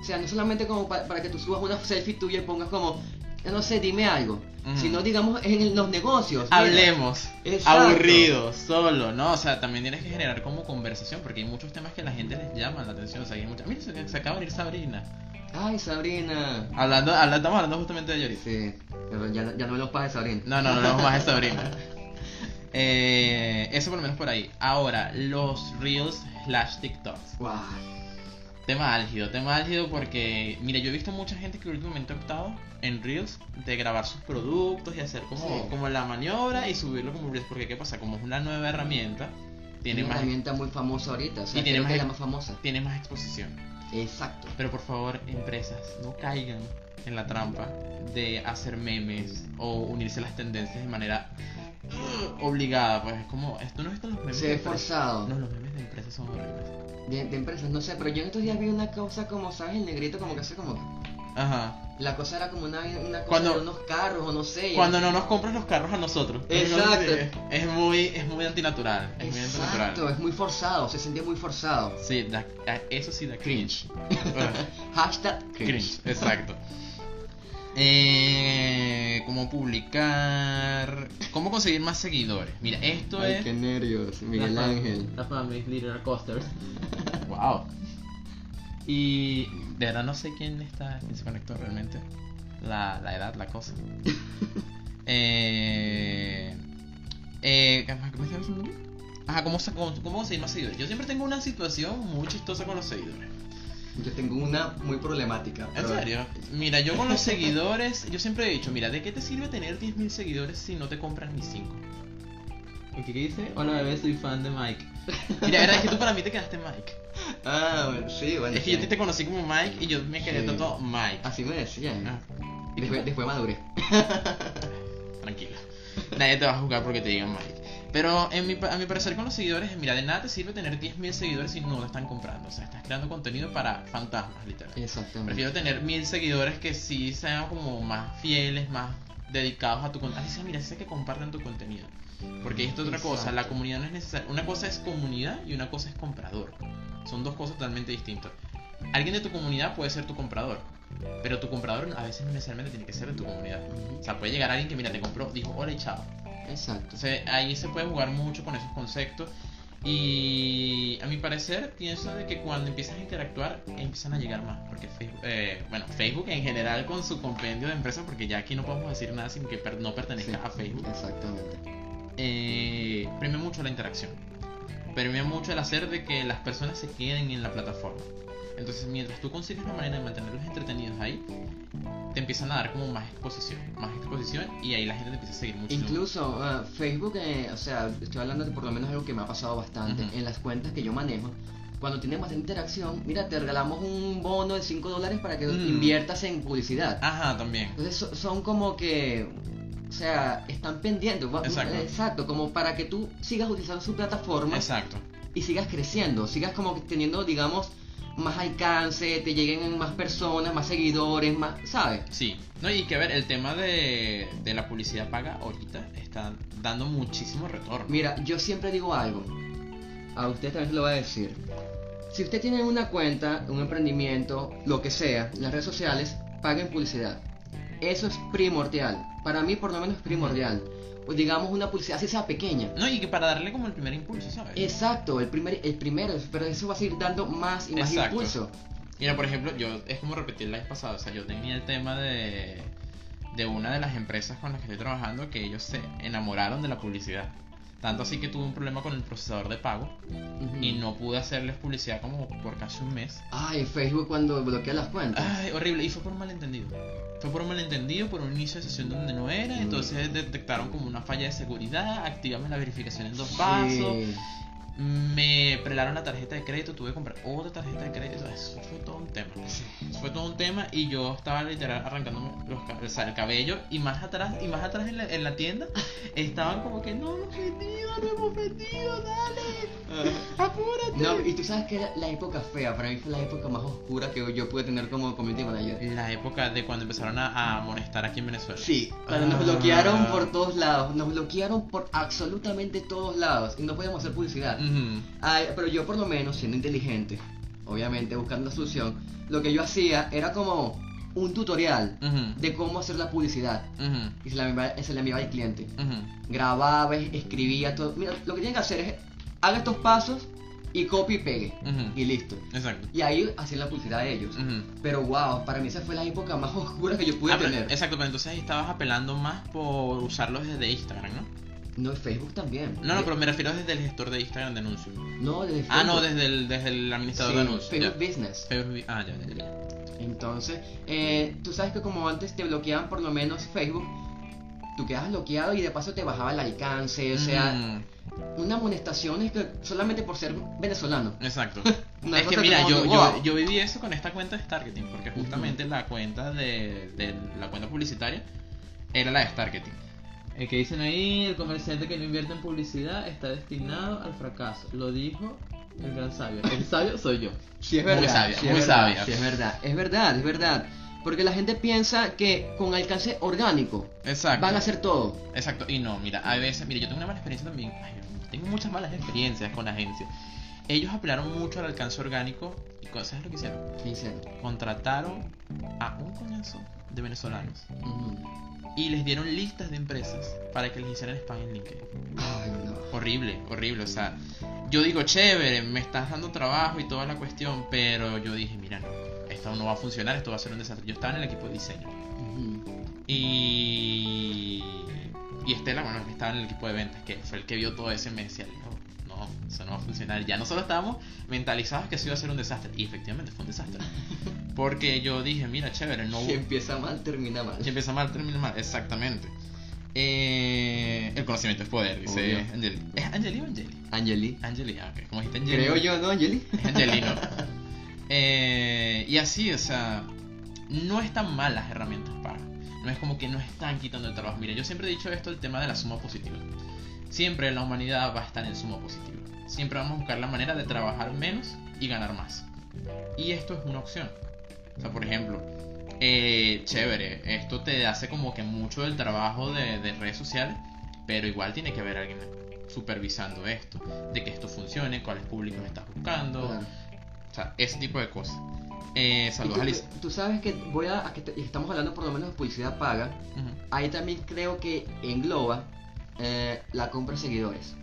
Speaker 2: O sea, no solamente como pa- para que tú subas una selfie tuya y pongas como, no sé, dime algo,
Speaker 1: Ujú.
Speaker 2: sino digamos en los negocios.
Speaker 1: Hablemos. Aburrido, solo, ¿no? O sea, también tienes que generar como conversación porque hay muchos temas que a la gente les llaman la atención. O sea, hay muchas. Mira, se, se acaba de venir Sabrina.
Speaker 2: Ay, Sabrina.
Speaker 1: Hablando, habla- estamos hablando justamente de ahorita.
Speaker 2: Sí, pero ya, no- ya no me los pases, Sabrina.
Speaker 1: No, no, no, no más de Sabrina. [LAUGHS] Eh, eso por lo menos por ahí. Ahora, los Reels slash TikToks.
Speaker 2: Guau.
Speaker 1: Tema álgido, tema álgido porque, mira, yo he visto mucha gente que últimamente ha optado en Reels de grabar sus productos y hacer como,
Speaker 2: Sí.
Speaker 1: como la maniobra y subirlo como Reels. Porque, ¿qué pasa? Como es una nueva herramienta, tiene
Speaker 2: una
Speaker 1: más,
Speaker 2: herramienta muy famosa ahorita, o sea,
Speaker 1: Y tiene más
Speaker 2: es la más famosa.
Speaker 1: tiene más exposición.
Speaker 2: Exacto.
Speaker 1: Pero por favor, empresas, no caigan en la trampa de hacer memes o unirse a las tendencias de manera obligada. Pues es como, esto no están los memes
Speaker 2: Se ve forzado.
Speaker 1: No, los memes de empresas son horribles.
Speaker 2: De, de empresas, no sé, pero yo en estos días vi una cosa como, ¿sabes? El negrito como que hace como...
Speaker 1: Ajá.
Speaker 2: La cosa era como una, una cosa
Speaker 1: Cuando-
Speaker 2: de unos carros o no sé.
Speaker 1: Cuando no nos compras los carros a nosotros.
Speaker 2: Exacto.
Speaker 1: Es muy, es muy antinatural. Es muy
Speaker 2: Exacto,
Speaker 1: antinatural.
Speaker 2: es muy forzado, se sentía muy forzado.
Speaker 1: Sí, da- eso sí da cringe.
Speaker 2: Cringe. [LAUGHS] Hashtag cringe.
Speaker 1: Cringe, exacto. Eh, ¿Cómo publicar? ¿Cómo conseguir más seguidores? Mira, esto
Speaker 2: Ay,
Speaker 1: es.
Speaker 2: qué nervios, Miguel
Speaker 1: La
Speaker 2: Ángel.
Speaker 1: La Little Coasters. [LAUGHS] wow. Y de verdad no sé quién está, quién se conectó realmente. La, la edad, la cosa. [LAUGHS] eh, eh, ¿qué más- qué me estaba diciendo? Ajá, ¿cómo, cómo, cómo conseguir más seguidores? Yo siempre tengo una situación muy chistosa con los seguidores.
Speaker 2: Yo tengo una muy problemática.
Speaker 1: ¿En
Speaker 2: pero-
Speaker 1: serio? Mira, yo con los seguidores, yo siempre he dicho, mira, ¿de qué te sirve tener 10.000 seguidores si no te compras ni 5? ¿Y qué dice? Hola bebé, soy fan de Mike. [LAUGHS] Mira, verdad es que tú para mí te quedaste Mike.
Speaker 2: Ah, bueno, sí, bueno.
Speaker 1: Es que
Speaker 2: sí.
Speaker 1: yo te, te conocí como Mike y yo me quedé
Speaker 2: Sí.
Speaker 1: todo Mike.
Speaker 2: Así me decían.
Speaker 1: Ah,
Speaker 2: Y después, después maduré.
Speaker 1: tranquila. Nadie te va a juzgar porque te digan Mike. Pero en mi, a mi parecer con los seguidores, mira, de nada te sirve tener 10.000 seguidores si no lo están comprando. O sea, estás creando contenido para fantasmas, literal.
Speaker 2: Exactamente.
Speaker 1: Prefiero tener mil seguidores que sí sean como más fieles, más dedicados a tu contenido. Así sea, mira, sea que compartan tu contenido. Porque esto es otra cosa, la
Speaker 2: Exacto.
Speaker 1: comunidad no es necesaria. Una cosa es comunidad y una cosa es comprador. Son dos cosas totalmente distintas. Alguien de tu comunidad puede ser tu comprador, pero tu comprador a veces no necesariamente tiene que ser de tu comunidad. O sea, puede llegar alguien que, mira, te compró, dijo, hola y chao.
Speaker 2: Exacto.
Speaker 1: Entonces ahí se puede jugar mucho con esos conceptos. Y a mi parecer pienso de que cuando empiezas a interactuar empiezan a llegar más. Porque Facebook, eh, bueno, Facebook en general con su compendio de empresas, porque ya aquí no podemos decir nada sin que per- no pertenezca
Speaker 2: Sí,
Speaker 1: a Facebook,
Speaker 2: Exactamente.
Speaker 1: eh, premia mucho la interacción. Premia mucho el hacer de que las personas se queden en la plataforma. Entonces, mientras tú consigues la manera de mantenerlos entretenidos ahí, te empiezan a dar como más exposición, más exposición y ahí la gente te empieza a seguir mucho.
Speaker 2: Incluso uh, Facebook, eh, o sea, estoy hablando de por lo menos algo que me ha pasado bastante
Speaker 1: Ujú.
Speaker 2: en las cuentas que yo manejo. Cuando tiene más interacción, mira, te regalamos un bono de 5 dólares para que
Speaker 1: Mm.
Speaker 2: inviertas en publicidad.
Speaker 1: Ajá, también.
Speaker 2: Entonces so- son como que, o sea, están pendientes.
Speaker 1: Exacto.
Speaker 2: Exacto, como para que tú sigas utilizando su plataforma
Speaker 1: Exacto.
Speaker 2: y sigas creciendo, sigas como que teniendo, digamos, más alcance, te lleguen más personas, más seguidores, más, ¿sabes?
Speaker 1: Sí, no, y que ver, el tema de, de la publicidad paga ahorita está dando muchísimo retorno.
Speaker 2: Mira, yo siempre digo algo. A usted también se lo voy a decir. Si usted tiene una cuenta, un emprendimiento, lo que sea, las redes sociales, paguen publicidad. Eso es primordial. Para mí, por lo menos, es primordial. O digamos una publicidad, así sea pequeña.
Speaker 1: No, y que para darle como el primer impulso, ¿sabes?
Speaker 2: Exacto, el, primer, el primero, pero eso va a seguir dando más y más
Speaker 1: Exacto.
Speaker 2: impulso.
Speaker 1: Mira, por ejemplo, yo es como repetí el live pasado, o sea, yo tenía el tema de, de una de las empresas con las que estoy trabajando que ellos se enamoraron de la publicidad. Tanto así que tuve un problema con el procesador de pago y no pude hacerles publicidad como por casi un mes.
Speaker 2: Ay, Facebook cuando bloquea las cuentas.
Speaker 1: Ay, horrible, y fue por un malentendido. Fue por un malentendido, por un inicio de sesión donde no era,
Speaker 2: Mm.
Speaker 1: entonces detectaron como una falla de seguridad, activame la verificación en dos pasos,
Speaker 2: Sí.
Speaker 1: Me prelaron la tarjeta de crédito, tuve que comprar otra tarjeta de crédito, eso fue todo un tema. Eso fue todo un tema y yo estaba literal arrancándome los, o sea, el cabello y más atrás y más atrás en la, en la tienda estaban como que no hemos vendido, no hemos vendido, dale, apúrate.
Speaker 2: No, y tú sabes que era la época fea, para mí fue la época más oscura que yo pude tener como community manager.
Speaker 1: La época de cuando empezaron a, a amonestar aquí en Venezuela.
Speaker 2: Sí, nos
Speaker 1: Ah.
Speaker 2: bloquearon por todos lados, nos bloquearon por absolutamente todos lados y no podíamos hacer publicidad. Ay, pero yo por lo menos, siendo inteligente, obviamente buscando la solución, lo que yo hacía era como un tutorial de cómo hacer la publicidad y se la enviaba, se la enviaba al cliente.
Speaker 1: Ujú.
Speaker 2: Grababa, escribía todo. Mira, lo que tienen que hacer es haga estos pasos y copie y pegue y listo.
Speaker 1: Exacto.
Speaker 2: Y ahí hacían la publicidad de ellos. Pero wow, para mí esa fue la época más [LAUGHS] oscura que yo pude
Speaker 1: Ah, pero-
Speaker 2: tener.
Speaker 1: exacto, pero entonces ahí estabas apelando más por usarlos desde Instagram, ¿no?
Speaker 2: No, Facebook también.
Speaker 1: No, no, pero me refiero desde el gestor de Instagram de anuncios.
Speaker 2: No, desde Facebook.
Speaker 1: Ah, no, desde el, desde el administrador
Speaker 2: Sí,
Speaker 1: de anuncios.
Speaker 2: Facebook
Speaker 1: ya.
Speaker 2: Business.
Speaker 1: Facebook- ah, ya, ya, ya.
Speaker 2: Entonces, eh, tú sabes que como antes te bloqueaban por lo menos Facebook, tú quedabas bloqueado y de paso te bajaba el alcance, o sea,
Speaker 1: Mm,
Speaker 2: una amonestación es que solamente por ser venezolano.
Speaker 1: exacto. [LAUGHS] Es que mira, yo, yo viví eso con esta cuenta de Starketing, porque justamente la cuenta de, de la cuenta publicitaria era la de Starketing. El que dicen ahí, el comerciante que no invierte en publicidad está destinado al fracaso. Lo dijo el gran sabio. El sabio soy yo.
Speaker 2: Sí, es
Speaker 1: Muy
Speaker 2: verdad.
Speaker 1: sabia,
Speaker 2: sí es
Speaker 1: muy
Speaker 2: verdad,
Speaker 1: sabia.
Speaker 2: sí, es verdad. Es verdad, es verdad. Porque la gente piensa que con alcance orgánico
Speaker 1: Exacto.
Speaker 2: van a hacer todo.
Speaker 1: Exacto, y no, mira, a veces, mira, yo tengo una mala experiencia también, ay, tengo muchas malas experiencias con agencias. Ellos apelaron mucho al alcance orgánico y ¿sabes lo que hicieron?
Speaker 2: ¿Qué hicieron?
Speaker 1: Contrataron a un coñazo de venezolanos
Speaker 2: Ujú.
Speaker 1: y les dieron listas de empresas para que les hicieran spam en LinkedIn.
Speaker 2: Ay, no.
Speaker 1: Horrible, horrible, o sea, yo digo, chévere, me estás dando trabajo y toda la cuestión, pero yo dije, mira, no, esto no va a funcionar, esto va a ser un desastre. Yo estaba en el equipo de diseño.
Speaker 2: Ujú.
Speaker 1: Y, y Estela, bueno, que estaba en el equipo de ventas, que fue el que vio todo ese, me decía, no, eso no va a funcionar. Ya nosotros estábamos mentalizados que eso iba a ser un desastre. Y efectivamente fue un desastre. [LAUGHS] Porque yo dije, mira, chévere, no
Speaker 2: Si empieza mal, termina mal.
Speaker 1: Si empieza mal, termina mal. Exactamente. Eh, el conocimiento es poder, dice
Speaker 2: Obvio.
Speaker 1: Angeli. ¿Es Angeli o Angeli?
Speaker 2: Angeli.
Speaker 1: Angeli, ah, dijiste Angeli.
Speaker 2: Creo yo, ¿no, Angeli?
Speaker 1: Es Angelino. [LAUGHS] Eh, y así, o sea, no están mal las herramientas para. No es como que no están quitando el trabajo. Mira, yo siempre he dicho esto, el tema de la suma positiva. Siempre la humanidad va a estar en suma positiva. Siempre vamos a buscar la manera de trabajar menos y ganar más. Y esto es una opción. O sea, por ejemplo, eh, chévere, esto te hace como que mucho del trabajo de, de redes sociales, pero igual tiene que haber alguien supervisando esto, de que esto funcione, cuáles públicos estás buscando,
Speaker 2: Claro.
Speaker 1: o sea, ese tipo de cosas. Eh, saludos
Speaker 2: tú,
Speaker 1: a Liz.
Speaker 2: tú sabes que voy a, a que te- estamos hablando por lo menos de publicidad paga. Ahí también creo que engloba eh, la compra de seguidores.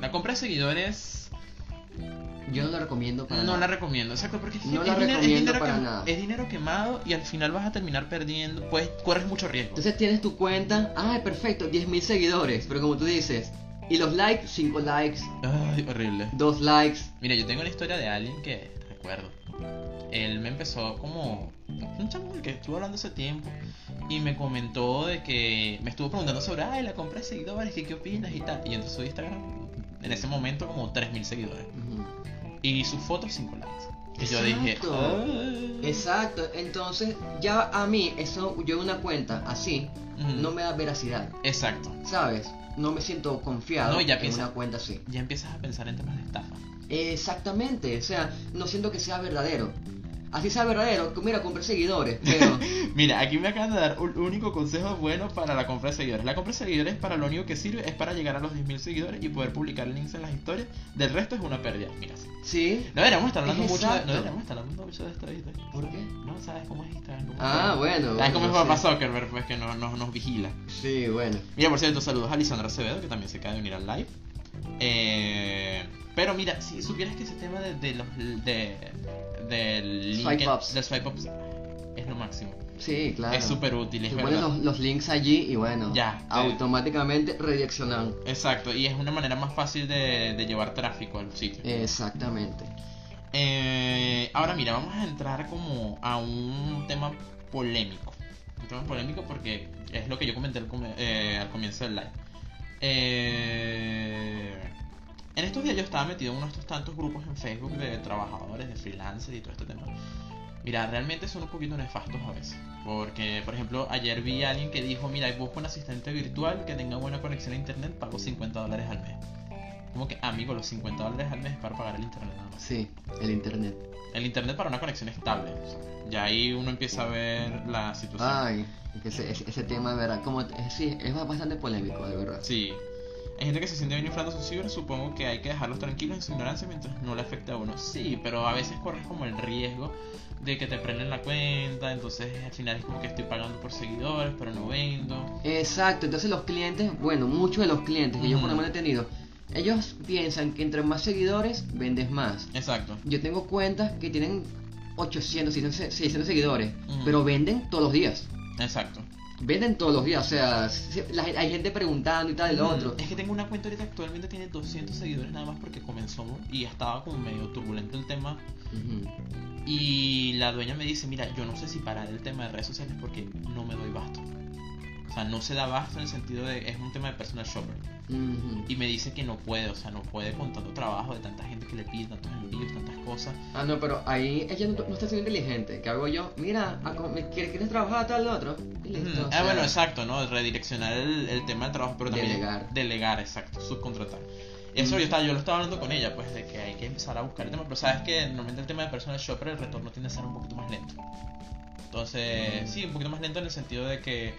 Speaker 1: La compra de seguidores
Speaker 2: Yo no la recomiendo para
Speaker 1: no
Speaker 2: nada.
Speaker 1: la recomiendo, exacto, porque es,
Speaker 2: No
Speaker 1: es
Speaker 2: la
Speaker 1: dinero, es
Speaker 2: recomiendo
Speaker 1: dinero
Speaker 2: para
Speaker 1: quem-
Speaker 2: nada.
Speaker 1: es dinero quemado y al final vas a terminar perdiendo, pues corres mucho riesgo.
Speaker 2: Entonces tienes tu cuenta, ah, perfecto, 10.000 seguidores, pero como tú dices, y los likes, 5 likes,
Speaker 1: Ay, horrible.
Speaker 2: 2 likes.
Speaker 1: Mira, yo tengo una historia de alguien que acuerdo. Él me empezó como un chamo que estuvo hablando hace tiempo y me comentó de que me estuvo preguntando sobre, ay, la compra de seguidores, que qué opinas y tal. Y entonces su Instagram, en ese momento, como 3.000 seguidores. Y su foto, 5 likes. Y yo dije,
Speaker 2: Exacto.
Speaker 1: "Ah".
Speaker 2: Exacto, entonces ya a mí, eso, yo una cuenta así, no me da veracidad,
Speaker 1: Exacto.
Speaker 2: ¿sabes? No me siento confiado
Speaker 1: No, ya
Speaker 2: en
Speaker 1: piensa-
Speaker 2: una cuenta así.
Speaker 1: Ya empiezas a pensar en temas de estafa.
Speaker 2: Exactamente, o sea, no siento que sea verdadero. Así sea verdadero, mira, compré seguidores, pero [LAUGHS]
Speaker 1: Mira, aquí me acaban de dar un único consejo bueno para la compra de seguidores. La compra de seguidores para lo único que sirve es para llegar a los 10.000 seguidores y poder publicar links en las historias. Del resto es una pérdida. Mira, sí. no deberíamos estar hablando
Speaker 2: Es
Speaker 1: mucho de, no deberíamos estar hablando mucho de.
Speaker 2: ¿Por qué?
Speaker 1: No sabes cómo es Instagram. cómo
Speaker 2: Ah,
Speaker 1: es.
Speaker 2: bueno.
Speaker 1: ¿Sabes cómo es Papá
Speaker 2: sí.
Speaker 1: Zuckerberg? Pues que no, no- nos vigila.
Speaker 2: Sí, bueno.
Speaker 1: Mira, por cierto, saludos a Lisandra Acevedo, que también se acaba de unir al live. Eh, pero mira, si supieras que ese tema de, de los de, link en-
Speaker 2: ups.
Speaker 1: swipe ups es lo máximo.
Speaker 2: Sí, claro.
Speaker 1: Es súper útil, es verdad.
Speaker 2: los, los links allí y bueno,
Speaker 1: Ya, te-
Speaker 2: automáticamente redireccionan.
Speaker 1: Exacto, y es una manera más fácil de, de llevar tráfico al sitio.
Speaker 2: Exactamente.
Speaker 1: Eh, ahora mira, vamos a entrar como a un tema polémico. Un tema polémico porque es lo que yo comenté al, eh, al comienzo del live. Eh, en estos días yo estaba metido en uno de estos tantos grupos en Facebook de trabajadores, de freelancers y todo este tema. Mira, realmente son un poquito nefastos a veces. Porque, por ejemplo, ayer vi a alguien que dijo, mira, busco un asistente virtual que tenga buena conexión a internet, pago 50 dólares al mes. Como que, amigo, los 50 dólares al mes es para pagar el internet nada más.
Speaker 2: Sí, el internet.
Speaker 1: El internet para una conexión estable. ya ahí uno empieza a ver la situación.
Speaker 2: Ay, ese, ese, ese tema de verdad, como es, sí, es bastante polémico, de verdad.
Speaker 1: Sí. Hay gente que se siente bien inflando sus cifras, supongo que hay que dejarlos tranquilos en su ignorancia mientras no le afecte a uno. Sí, pero a veces corres como el riesgo de que te prenden la cuenta, entonces al final es como que estoy pagando por seguidores, pero no vendo.
Speaker 2: Exacto, entonces los clientes, bueno, muchos de los clientes que yo por lo menos he tenido, ellos piensan que entre más seguidores vendes más.
Speaker 1: Exacto.
Speaker 2: Yo tengo cuentas que tienen 800, 600, 600 seguidores, pero venden todos los días.
Speaker 1: Exacto.
Speaker 2: Venden todos los días, o sea, hay gente preguntando y tal, el
Speaker 1: Mm,
Speaker 2: otro.
Speaker 1: Es que tengo una cuenta ahorita actualmente tiene 200 seguidores nada más porque comenzó y estaba como medio turbulento el tema. Y la dueña me dice, mira, yo no sé si parar el tema de redes sociales porque no me doy basto. O sea, no se da basto en el sentido de, es un tema de personal shopper. Y me dice que no puede, o sea, no puede con tanto trabajo de tanta gente que le pide, tantos envíos, tantas cosas.
Speaker 2: Ah, no, pero ahí ella no, no está siendo inteligente. ¿Qué hago yo? Mira, a me- ¿quieres, quieres trabajar tal otro? Y listo. O
Speaker 1: Ah, bueno, exacto, ¿no? Redireccionar el, el tema del trabajo, pero también
Speaker 2: Delegar.
Speaker 1: delegar, exacto, subcontratar. Eso yo, estaba, yo lo estaba hablando con ella, pues, de que hay que empezar a buscar el tema, pero sabes que normalmente el tema de personal shopper, el retorno tiende a ser un poquito más lento. Entonces, sí, un poquito más lento en el sentido de que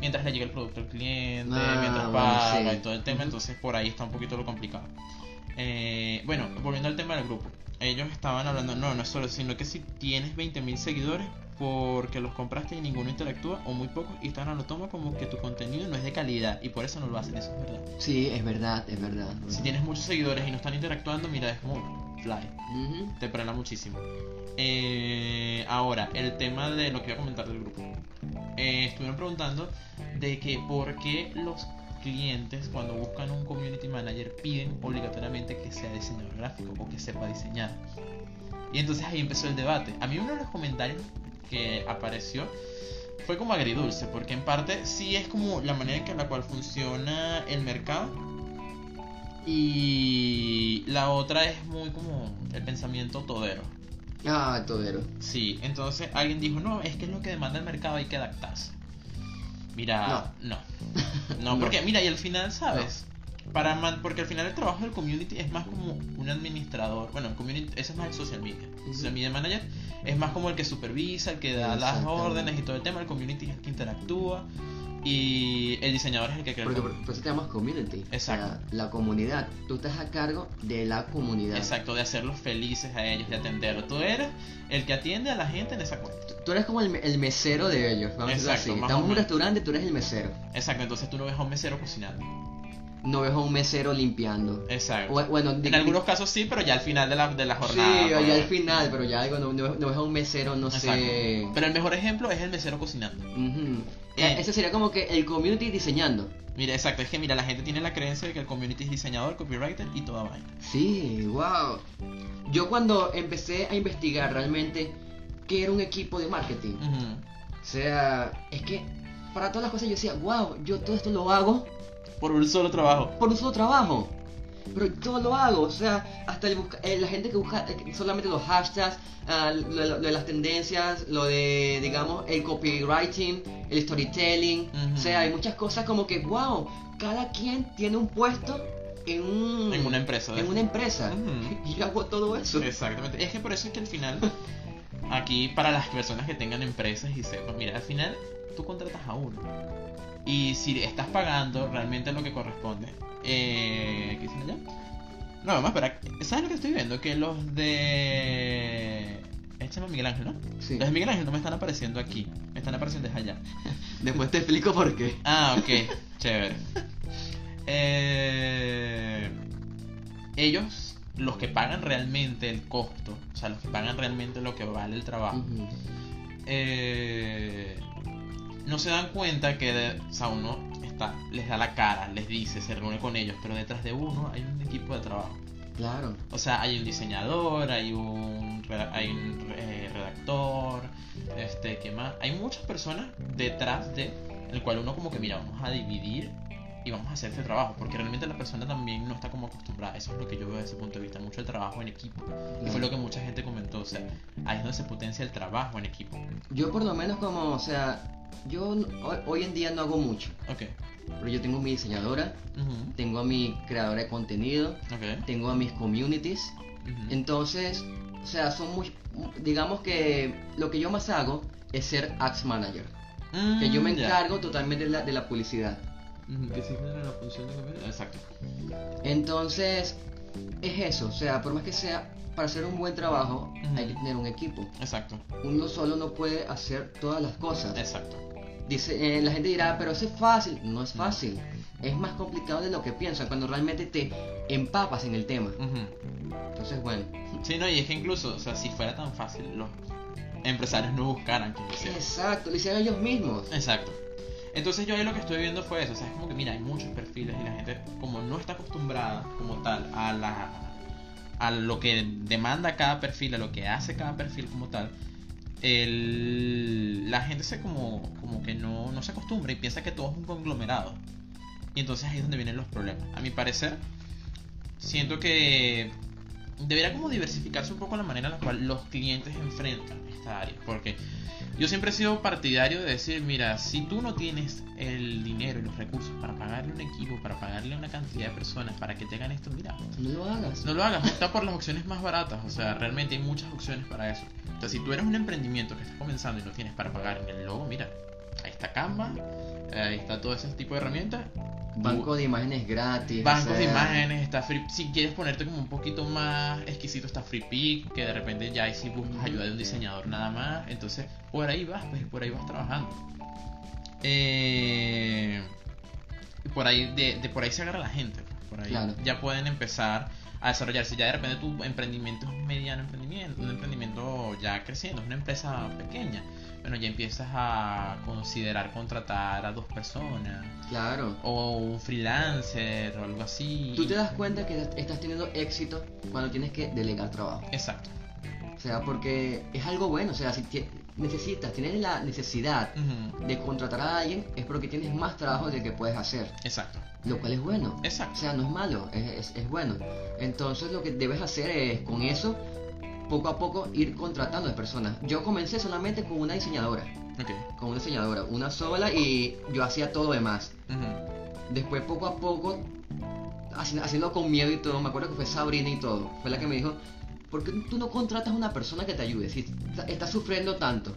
Speaker 1: mientras le llega el producto al cliente,
Speaker 2: Ah,
Speaker 1: mientras
Speaker 2: bueno,
Speaker 1: paga
Speaker 2: sí.
Speaker 1: y todo el tema, entonces por ahí está un poquito lo complicado. Eh, bueno, volviendo al tema del grupo. Ellos estaban hablando, no, no es solo, sino que si tienes 20.000 seguidores porque los compraste y ninguno interactúa o muy pocos y están lo toma como que tu contenido no es de calidad y por eso no lo hacen, eso es verdad.
Speaker 2: Sí, es verdad, es verdad.
Speaker 1: Si tienes muchos seguidores y no están interactuando, mira, es como fly, te frena muchísimo. Eh, ahora, el tema de lo que iba a comentar del grupo. Eh, estuvieron preguntando de que por qué los clientes cuando buscan un community manager piden obligatoriamente que sea diseñador gráfico o que sepa diseñar. Y entonces ahí empezó el debate. A mí uno de los comentarios que apareció fue como agridulce, porque en parte sí es como la manera en la cual funciona el mercado. Y la otra es muy como el pensamiento todero.
Speaker 2: Ah, todero.
Speaker 1: Sí, entonces alguien dijo, no, es que es lo que demanda el mercado, hay que adaptarse. Mira, no. No, [LAUGHS]
Speaker 2: No.
Speaker 1: porque mira, y al final, ¿sabes? Para man- porque al final el trabajo del community es más como un administrador. Bueno, el community, ese es más el social media. El social media manager es más como el que supervisa, el que da las órdenes y todo el tema. El community es el que interactúa. Y el diseñador es el que crea el
Speaker 2: Porque por, eso te llamas community.
Speaker 1: Exacto.
Speaker 2: O sea, la comunidad. Tú estás a cargo de la comunidad.
Speaker 1: Exacto, de hacerlos felices a ellos, de atenderlos. Tú eres el que atiende a la gente en esa cuenta.
Speaker 2: Tú eres como el, el mesero de ellos. Vamos a
Speaker 1: Exacto,
Speaker 2: así.
Speaker 1: más o
Speaker 2: Estamos en un restaurante, tú eres el mesero.
Speaker 1: Exacto, entonces tú no ves a un mesero cocinando.
Speaker 2: No ves a un mesero limpiando.
Speaker 1: Exacto.
Speaker 2: O- bueno,
Speaker 1: en algunos casos sí, pero ya al final de la, de la jornada.
Speaker 2: Sí,
Speaker 1: pues.
Speaker 2: ya al final, pero ya algo no, no- no ves a un mesero, no sé.
Speaker 1: Pero el mejor ejemplo es el mesero cocinando. Eh.
Speaker 2: Ese sería como que el community diseñando.
Speaker 1: Mira, exacto, es que mira, la gente tiene la creencia de que el community es diseñador, copywriter y toda vaina.
Speaker 2: Sí, wow. Yo cuando empecé a investigar realmente qué era un equipo de marketing, o sea, es que para todas las cosas yo decía, wow, yo todo esto lo hago
Speaker 1: Por un solo trabajo.
Speaker 2: por un solo trabajo. Pero todo lo hago, o sea, hasta el busca- eh, la gente que busca eh, solamente los hashtags, ah, lo, lo- lo de las tendencias, lo de, digamos, el copywriting, el storytelling,
Speaker 1: Ujú.
Speaker 2: o sea, hay muchas cosas como que, wow, cada quien tiene un puesto en un...
Speaker 1: En una empresa,
Speaker 2: En una empresa.
Speaker 1: Ujú. [LAUGHS]
Speaker 2: Y yo hago todo eso.
Speaker 1: Exactamente. Es que por eso es que al final, aquí para las personas que tengan empresas y sepan, mira, al final tú contratas a uno. Y si estás pagando realmente lo que corresponde. Eh, ¿Qué dicen allá? No, vamos a esperar. ¿Sabes lo que estoy viendo? Que los de... Échame a Miguel Ángel, ¿no?
Speaker 2: Sí.
Speaker 1: Los de Miguel Ángel no me están apareciendo aquí. Me están apareciendo desde allá. [LAUGHS]
Speaker 2: Después te explico por qué.
Speaker 1: Ah, ok, chévere. Eh, ellos, los que pagan realmente el costo, o sea, los que pagan realmente lo que vale el trabajo, eh, no se dan cuenta que o sea, uno está, les da la cara, les dice, se reúne con ellos, pero detrás de uno hay un equipo de trabajo.
Speaker 2: Claro.
Speaker 1: O sea, hay un diseñador, hay un, hay un eh, redactor, este, ¿qué más? Hay muchas personas detrás de el cual uno como que, mira, vamos a dividir y vamos a hacer este trabajo, porque realmente la persona también no está como acostumbrada. Eso es lo que yo veo desde ese punto de vista, mucho el trabajo en equipo. Y fue lo que mucha gente comentó, o sea, ahí es donde se potencia el trabajo en equipo.
Speaker 2: Yo por lo menos como, o sea, yo hoy, hoy en día no hago mucho.
Speaker 1: Ok.
Speaker 2: Pero yo tengo mi diseñadora, tengo a mi creadora de contenido, tengo a mis communities. Entonces, o sea, son muy, digamos que lo que yo más hago es ser ads manager. Que yo me
Speaker 1: Mm,
Speaker 2: encargo totalmente de la, de la publicidad.
Speaker 1: Que la función de comer- Exacto.
Speaker 2: Entonces, es eso, o sea, por más que sea, para hacer un buen trabajo hay que tener un equipo.
Speaker 1: Exacto.
Speaker 2: Uno solo no puede hacer todas las cosas.
Speaker 1: Exacto.
Speaker 2: Dice, eh, la gente dirá, pero eso es fácil. No es fácil. Es más complicado de lo que piensan cuando realmente te empapas en el tema. Entonces, bueno.
Speaker 1: Sí, no, y es que incluso, o sea, si fuera tan fácil, los empresarios no buscaran quien lo hiciera.
Speaker 2: Exacto, lo hicieron ellos mismos.
Speaker 1: Exacto. Entonces yo ahí lo que estoy viendo fue eso, o sea, es como que mira, hay muchos perfiles y la gente como no está acostumbrada como tal a la a lo que demanda cada perfil, a lo que hace cada perfil como tal, el, la gente se como, como que no, no se acostumbra y piensa que todo es un conglomerado. Y entonces ahí es donde vienen los problemas. A mi parecer, siento que debería como diversificarse un poco la manera en la cual los clientes enfrentan esta área. Porque yo siempre he sido partidario de decir, mira, si tú no tienes el dinero y los recursos para pagarle un equipo, para pagarle una cantidad de personas para que te hagan esto, mira,
Speaker 2: No lo hagas.
Speaker 1: no lo hagas, opta por las opciones más baratas, o sea, realmente hay muchas opciones para eso. Entonces, si tú eres un emprendimiento que está comenzando y no tienes para pagar en el logo, mira, ahí está Canva, ahí está todo ese tipo de herramientas.
Speaker 2: Banco de imágenes gratis. o
Speaker 1: Bancos de imágenes, está Free, si quieres ponerte como un poquito más exquisito está FreePic, que de repente ya ahí si buscas ayuda de un diseñador nada más, entonces por ahí vas, pues por ahí vas trabajando. Eh, y por ahí de, de por ahí se agarra la gente, pues, por ahí
Speaker 2: Claro.
Speaker 1: ya pueden empezar a desarrollarse, ya de repente tu emprendimiento es un mediano emprendimiento, un emprendimiento ya creciendo, es una empresa pequeña, bueno ya empiezas a considerar contratar a dos personas
Speaker 2: Claro.
Speaker 1: o un freelancer o algo así.
Speaker 2: Tú te das cuenta que estás teniendo éxito cuando tienes que delegar trabajo.
Speaker 1: Exacto.
Speaker 2: O sea, porque es algo bueno. O sea, si necesitas, tienes la necesidad de contratar a alguien, es porque tienes más trabajo del que puedes hacer.
Speaker 1: Exacto.
Speaker 2: Lo cual es bueno. O
Speaker 1: Exacto.
Speaker 2: sea, no es malo, es, es- es bueno. Entonces lo que debes hacer es con eso, poco a poco, ir contratando a personas. Yo comencé solamente con una diseñadora. Con una diseñadora, una sola y yo hacía todo lo demás. Después poco a poco, haci- haciendo con miedo y todo, me acuerdo que fue Sabrina y todo, fue la que me dijo, ¿por qué tú no contratas a una persona que te ayude si está- estás sufriendo tanto?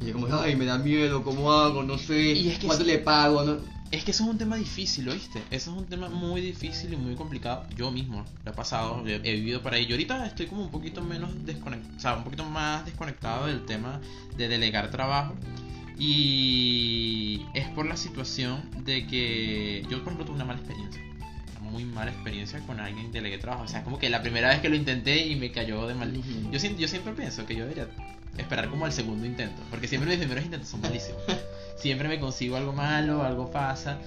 Speaker 2: Y yo como, ay, me da miedo, ¿cómo hago? No sé,
Speaker 1: Y es que
Speaker 2: ¿cuánto le pago? No...
Speaker 1: Es que eso es un tema difícil, ¿oíste? Eso es un tema muy difícil y muy complicado. Yo mismo lo he pasado, he, vivido para ello. Ahorita estoy como un poquito menos desconectado, o sea, un poquito más desconectado del tema de delegar trabajo. Y es por la situación de que yo, por ejemplo, tuve una mala experiencia. Muy mala experiencia con alguien que delegué trabajo. O sea, es como que la primera vez que lo intenté y me cayó de mal.
Speaker 2: Ujú.
Speaker 1: Yo, sien- yo siempre pienso que yo debería esperar como al segundo intento. Porque siempre mis primeros intentos son malísimos. [LAUGHS] Siempre me consigo algo malo, algo pasa.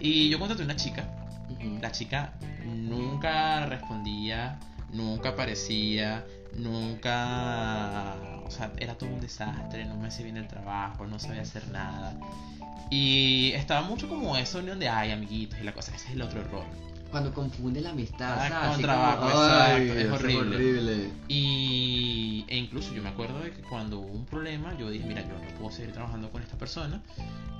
Speaker 1: Y yo contraté una chica.
Speaker 2: Ujú.
Speaker 1: La chica nunca respondía, nunca aparecía, nunca... O sea, era todo un desastre, no me hacía bien el trabajo, no sabía hacer nada. Y estaba mucho como esa unión de, ay, amiguitos y la cosa, ese es el otro error.
Speaker 2: Cuando confunde la amistad,
Speaker 1: Ah,
Speaker 2: ¿sabes?
Speaker 1: con trabajo,
Speaker 2: como,
Speaker 1: exacto,
Speaker 2: "Ay,
Speaker 1: es
Speaker 2: eso
Speaker 1: horrible".
Speaker 2: horrible.
Speaker 1: Y, e incluso yo me acuerdo de que cuando hubo un problema, yo dije, mira, yo no puedo seguir trabajando con esta persona,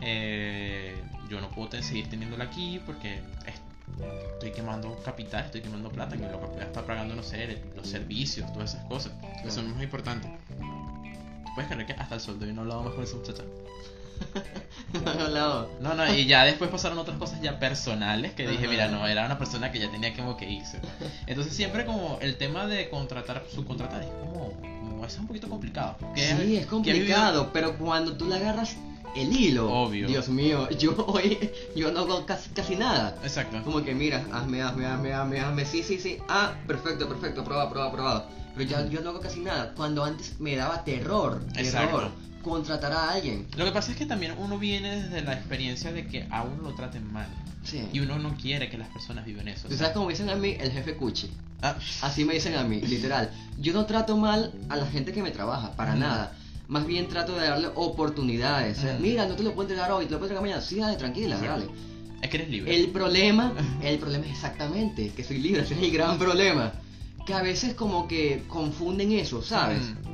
Speaker 1: eh, yo no puedo seguir teniéndola aquí porque es- estoy quemando capital, estoy quemando plata, que lo que voy a estar pagando, no sé, los servicios, todas esas cosas, que son muy importantes. ¿Tú puedes creer que hasta el sueldo yo no he hablado más con esa muchacha?
Speaker 2: No.
Speaker 1: No, no, y ya después pasaron otras cosas ya personales que dije,
Speaker 2: Ajá.
Speaker 1: mira, no, era una persona que ya tenía como que irse. Entonces siempre como el tema de contratar, subcontratar es como, como es un poquito complicado.
Speaker 2: Sí, es complicado, pero cuando tú le agarras el hilo,
Speaker 1: Obvio.
Speaker 2: Dios mío, [LAUGHS] yo hoy yo no hago casi, casi nada.
Speaker 1: Exacto.
Speaker 2: Como que mira, hazme, hazme, hazme, hazme, hazme, sí, sí, sí, ah, perfecto, perfecto, prueba, prueba, prueba. Pero ya yo no hago casi nada. Cuando antes me daba terror,
Speaker 1: Exacto.
Speaker 2: Contratar a alguien.
Speaker 1: Lo que pasa es que también uno viene desde la experiencia de que a uno lo traten mal.
Speaker 2: Sí.
Speaker 1: Y uno no quiere que las personas vivan eso.
Speaker 2: ¿Tú sabes cómo me dicen a mí? El jefe cuchi.
Speaker 1: ah,
Speaker 2: Así me dicen a mí, literal. Yo no trato mal a la gente que me trabaja, para nada. Más bien trato de darle oportunidades.
Speaker 1: Ujú.
Speaker 2: Mira, no te lo puedo entregar hoy, te lo puedo entregar mañana. Sí, dale, tranquila,
Speaker 1: Exacto.
Speaker 2: dale.
Speaker 1: es que eres libre.
Speaker 2: El problema, el problema es exactamente que soy libre, ese es el gran problema. Que a veces como que confunden eso, ¿sabes?
Speaker 1: Mm,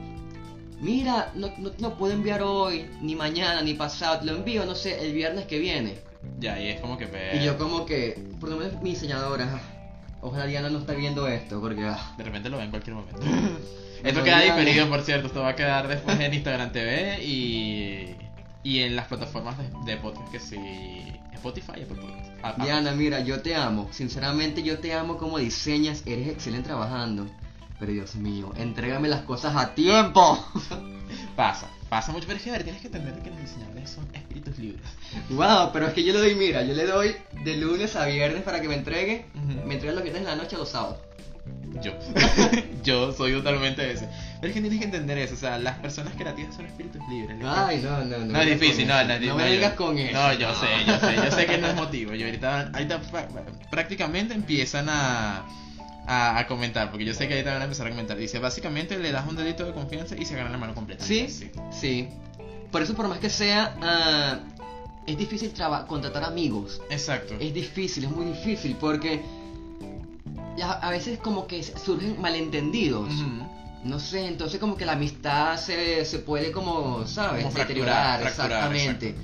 Speaker 2: Mira, no, no lo puedo enviar hoy, ni mañana, ni pasado, te lo envío, no sé, el viernes que viene.
Speaker 1: Ya, y es como que... pues,
Speaker 2: Y yo como que, por lo menos mi diseñadora, ah, ojalá Diana no esté viendo esto, porque... ah,
Speaker 1: De repente lo ve en cualquier momento. [LAUGHS] Esto queda diferido, por cierto. Esto va a quedar después en Instagram TV y, y en las plataformas de, de podcast que sí. Spotify Apple Podcast. Ah, ah,
Speaker 2: Diana, mira, yo te amo. Sinceramente, yo te amo como diseñas. Eres excelente trabajando. Pero Dios mío, entrégame las cosas a tiempo. [LAUGHS]
Speaker 1: Pasa, pasa mucho. Pero es que, a ver, tienes que entender que los diseñadores son espíritus libres.
Speaker 2: wow, pero es que yo le doy, mira, yo le doy de lunes a viernes para que me entregue.
Speaker 1: Ujú.
Speaker 2: Me entrega los viernes en la noche a los sábados.
Speaker 1: Yo. [LAUGHS] Yo soy totalmente ese. Pero es que tienes que entender eso. O sea, las personas creativas son espíritus libres.
Speaker 2: Ay, no, no, no.
Speaker 1: No es difícil, no, no,
Speaker 2: No me vengas con eso.
Speaker 1: No, yo sé, yo sé, yo sé que no es motivo. Yo ahorita, ahorita prácticamente empiezan a, a, a comentar, porque yo sé que ahorita van a empezar a comentar. Dice, básicamente le das un dedito de confianza y se gana la mano completa.
Speaker 2: ¿Sí? Sí. Por eso, por más que sea, ah, es difícil traba- contratar amigos.
Speaker 1: Exacto.
Speaker 2: Es difícil, es muy difícil porque a veces como que surgen malentendidos. No sé, entonces como que la amistad se, se puede como, ¿sabes?
Speaker 1: Como
Speaker 2: Deteriorar,
Speaker 1: fracturar,
Speaker 2: exactamente.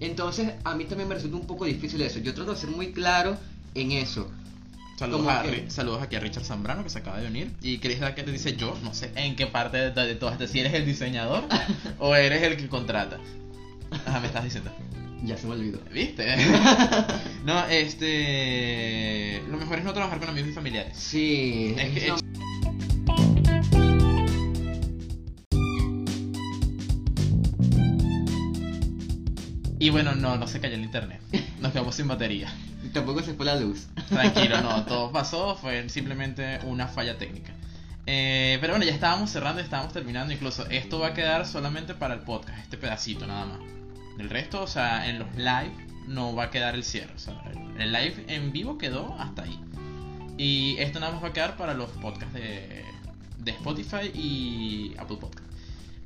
Speaker 2: Entonces a mí también me resulta un poco difícil eso. Yo trato de ser muy claro en eso.
Speaker 1: Saludos, a,
Speaker 2: que-
Speaker 1: saludos aquí a Richard Zambrano que se acaba de unir. Y Chris que te dice yo, no sé en qué parte de, de todas estas, si eres el diseñador [LAUGHS] o eres el que contrata. Ajá, me estás diciendo.
Speaker 2: Ya se me olvidó.
Speaker 1: ¿Viste? [LAUGHS] no, este. Lo mejor es no trabajar con amigos y familiares.
Speaker 2: Sí,
Speaker 1: Es que- Y bueno, no, no se cayó el internet. Nos quedamos sin batería.
Speaker 2: Tampoco se fue la luz. [LAUGHS]
Speaker 1: Tranquilo, no, todo pasó, fue simplemente una falla técnica. Eh, pero bueno, ya estábamos cerrando, estábamos terminando. Incluso esto va a quedar solamente para el podcast, este pedacito nada más. El resto, o sea, en los live no va a quedar el cierre. O sea, el live en vivo quedó hasta ahí. Y esto nada más va a quedar para los podcasts de, de Spotify y Apple Podcast.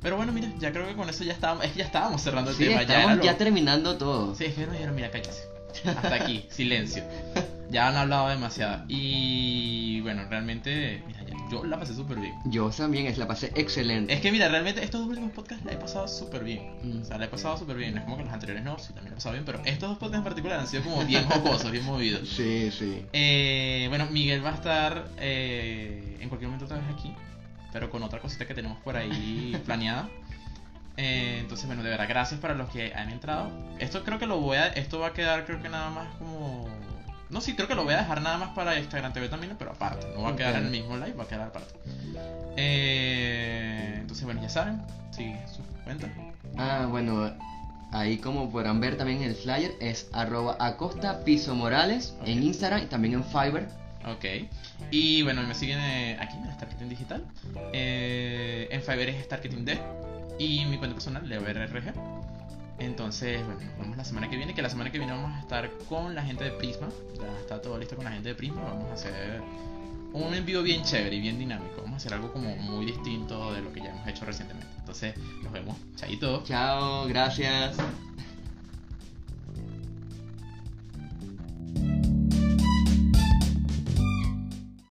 Speaker 1: Pero bueno, mira, ya creo que con eso ya estábamos, es que ya estábamos cerrando el
Speaker 2: Sí,
Speaker 1: tema. lo-
Speaker 2: ya terminando todo.
Speaker 1: Sí, es que no dijeron, mira, cállese. Hasta aquí, silencio. Ya han hablado demasiado. Y bueno, realmente, mira, ya- yo la pasé súper bien.
Speaker 2: Yo también es la pasé excelente.
Speaker 1: Es que mira, realmente estos dos últimos podcasts la he pasado súper bien.
Speaker 2: Mm.
Speaker 1: O sea, la he pasado súper bien. No es como que los anteriores no, sí, también la he pasado bien. Pero estos dos podcasts en particular han sido como bien jocosos, bien movidos.
Speaker 2: Sí, sí.
Speaker 1: Eh, bueno, Miguel va a estar eh, en cualquier momento otra vez aquí, pero con otra cosita que tenemos por ahí planeada. Eh, entonces, bueno, de verdad, gracias para los que han entrado. Esto creo que lo voy a. Esto va a quedar, creo que nada más como. No, sí, creo que lo voy a dejar nada más para Instagram TV también, pero aparte. No va a quedar en el mismo live, va a quedar aparte. Eh, entonces, bueno, ya saben. Sí, su cuenta.
Speaker 2: Ah, bueno, ahí como podrán ver también en el flyer es arroba acosta piso morales en. Instagram y también en Fiverr.
Speaker 1: Ok. Y bueno, me siguen eh, aquí en Starketing Digital. Eh, en Fiverr es Starketing D. Y mi cuenta personal, LeoRRG. Entonces, bueno, nos vemos la semana que viene. Que la semana que viene vamos a estar con la gente de Prisma. Ya está todo listo con la gente de Prisma. Vamos a hacer un envío bien chévere y bien dinámico. Vamos a hacer algo como muy distinto de lo que ya hemos hecho recientemente. Entonces, nos vemos. Chaito.
Speaker 2: Chao, gracias.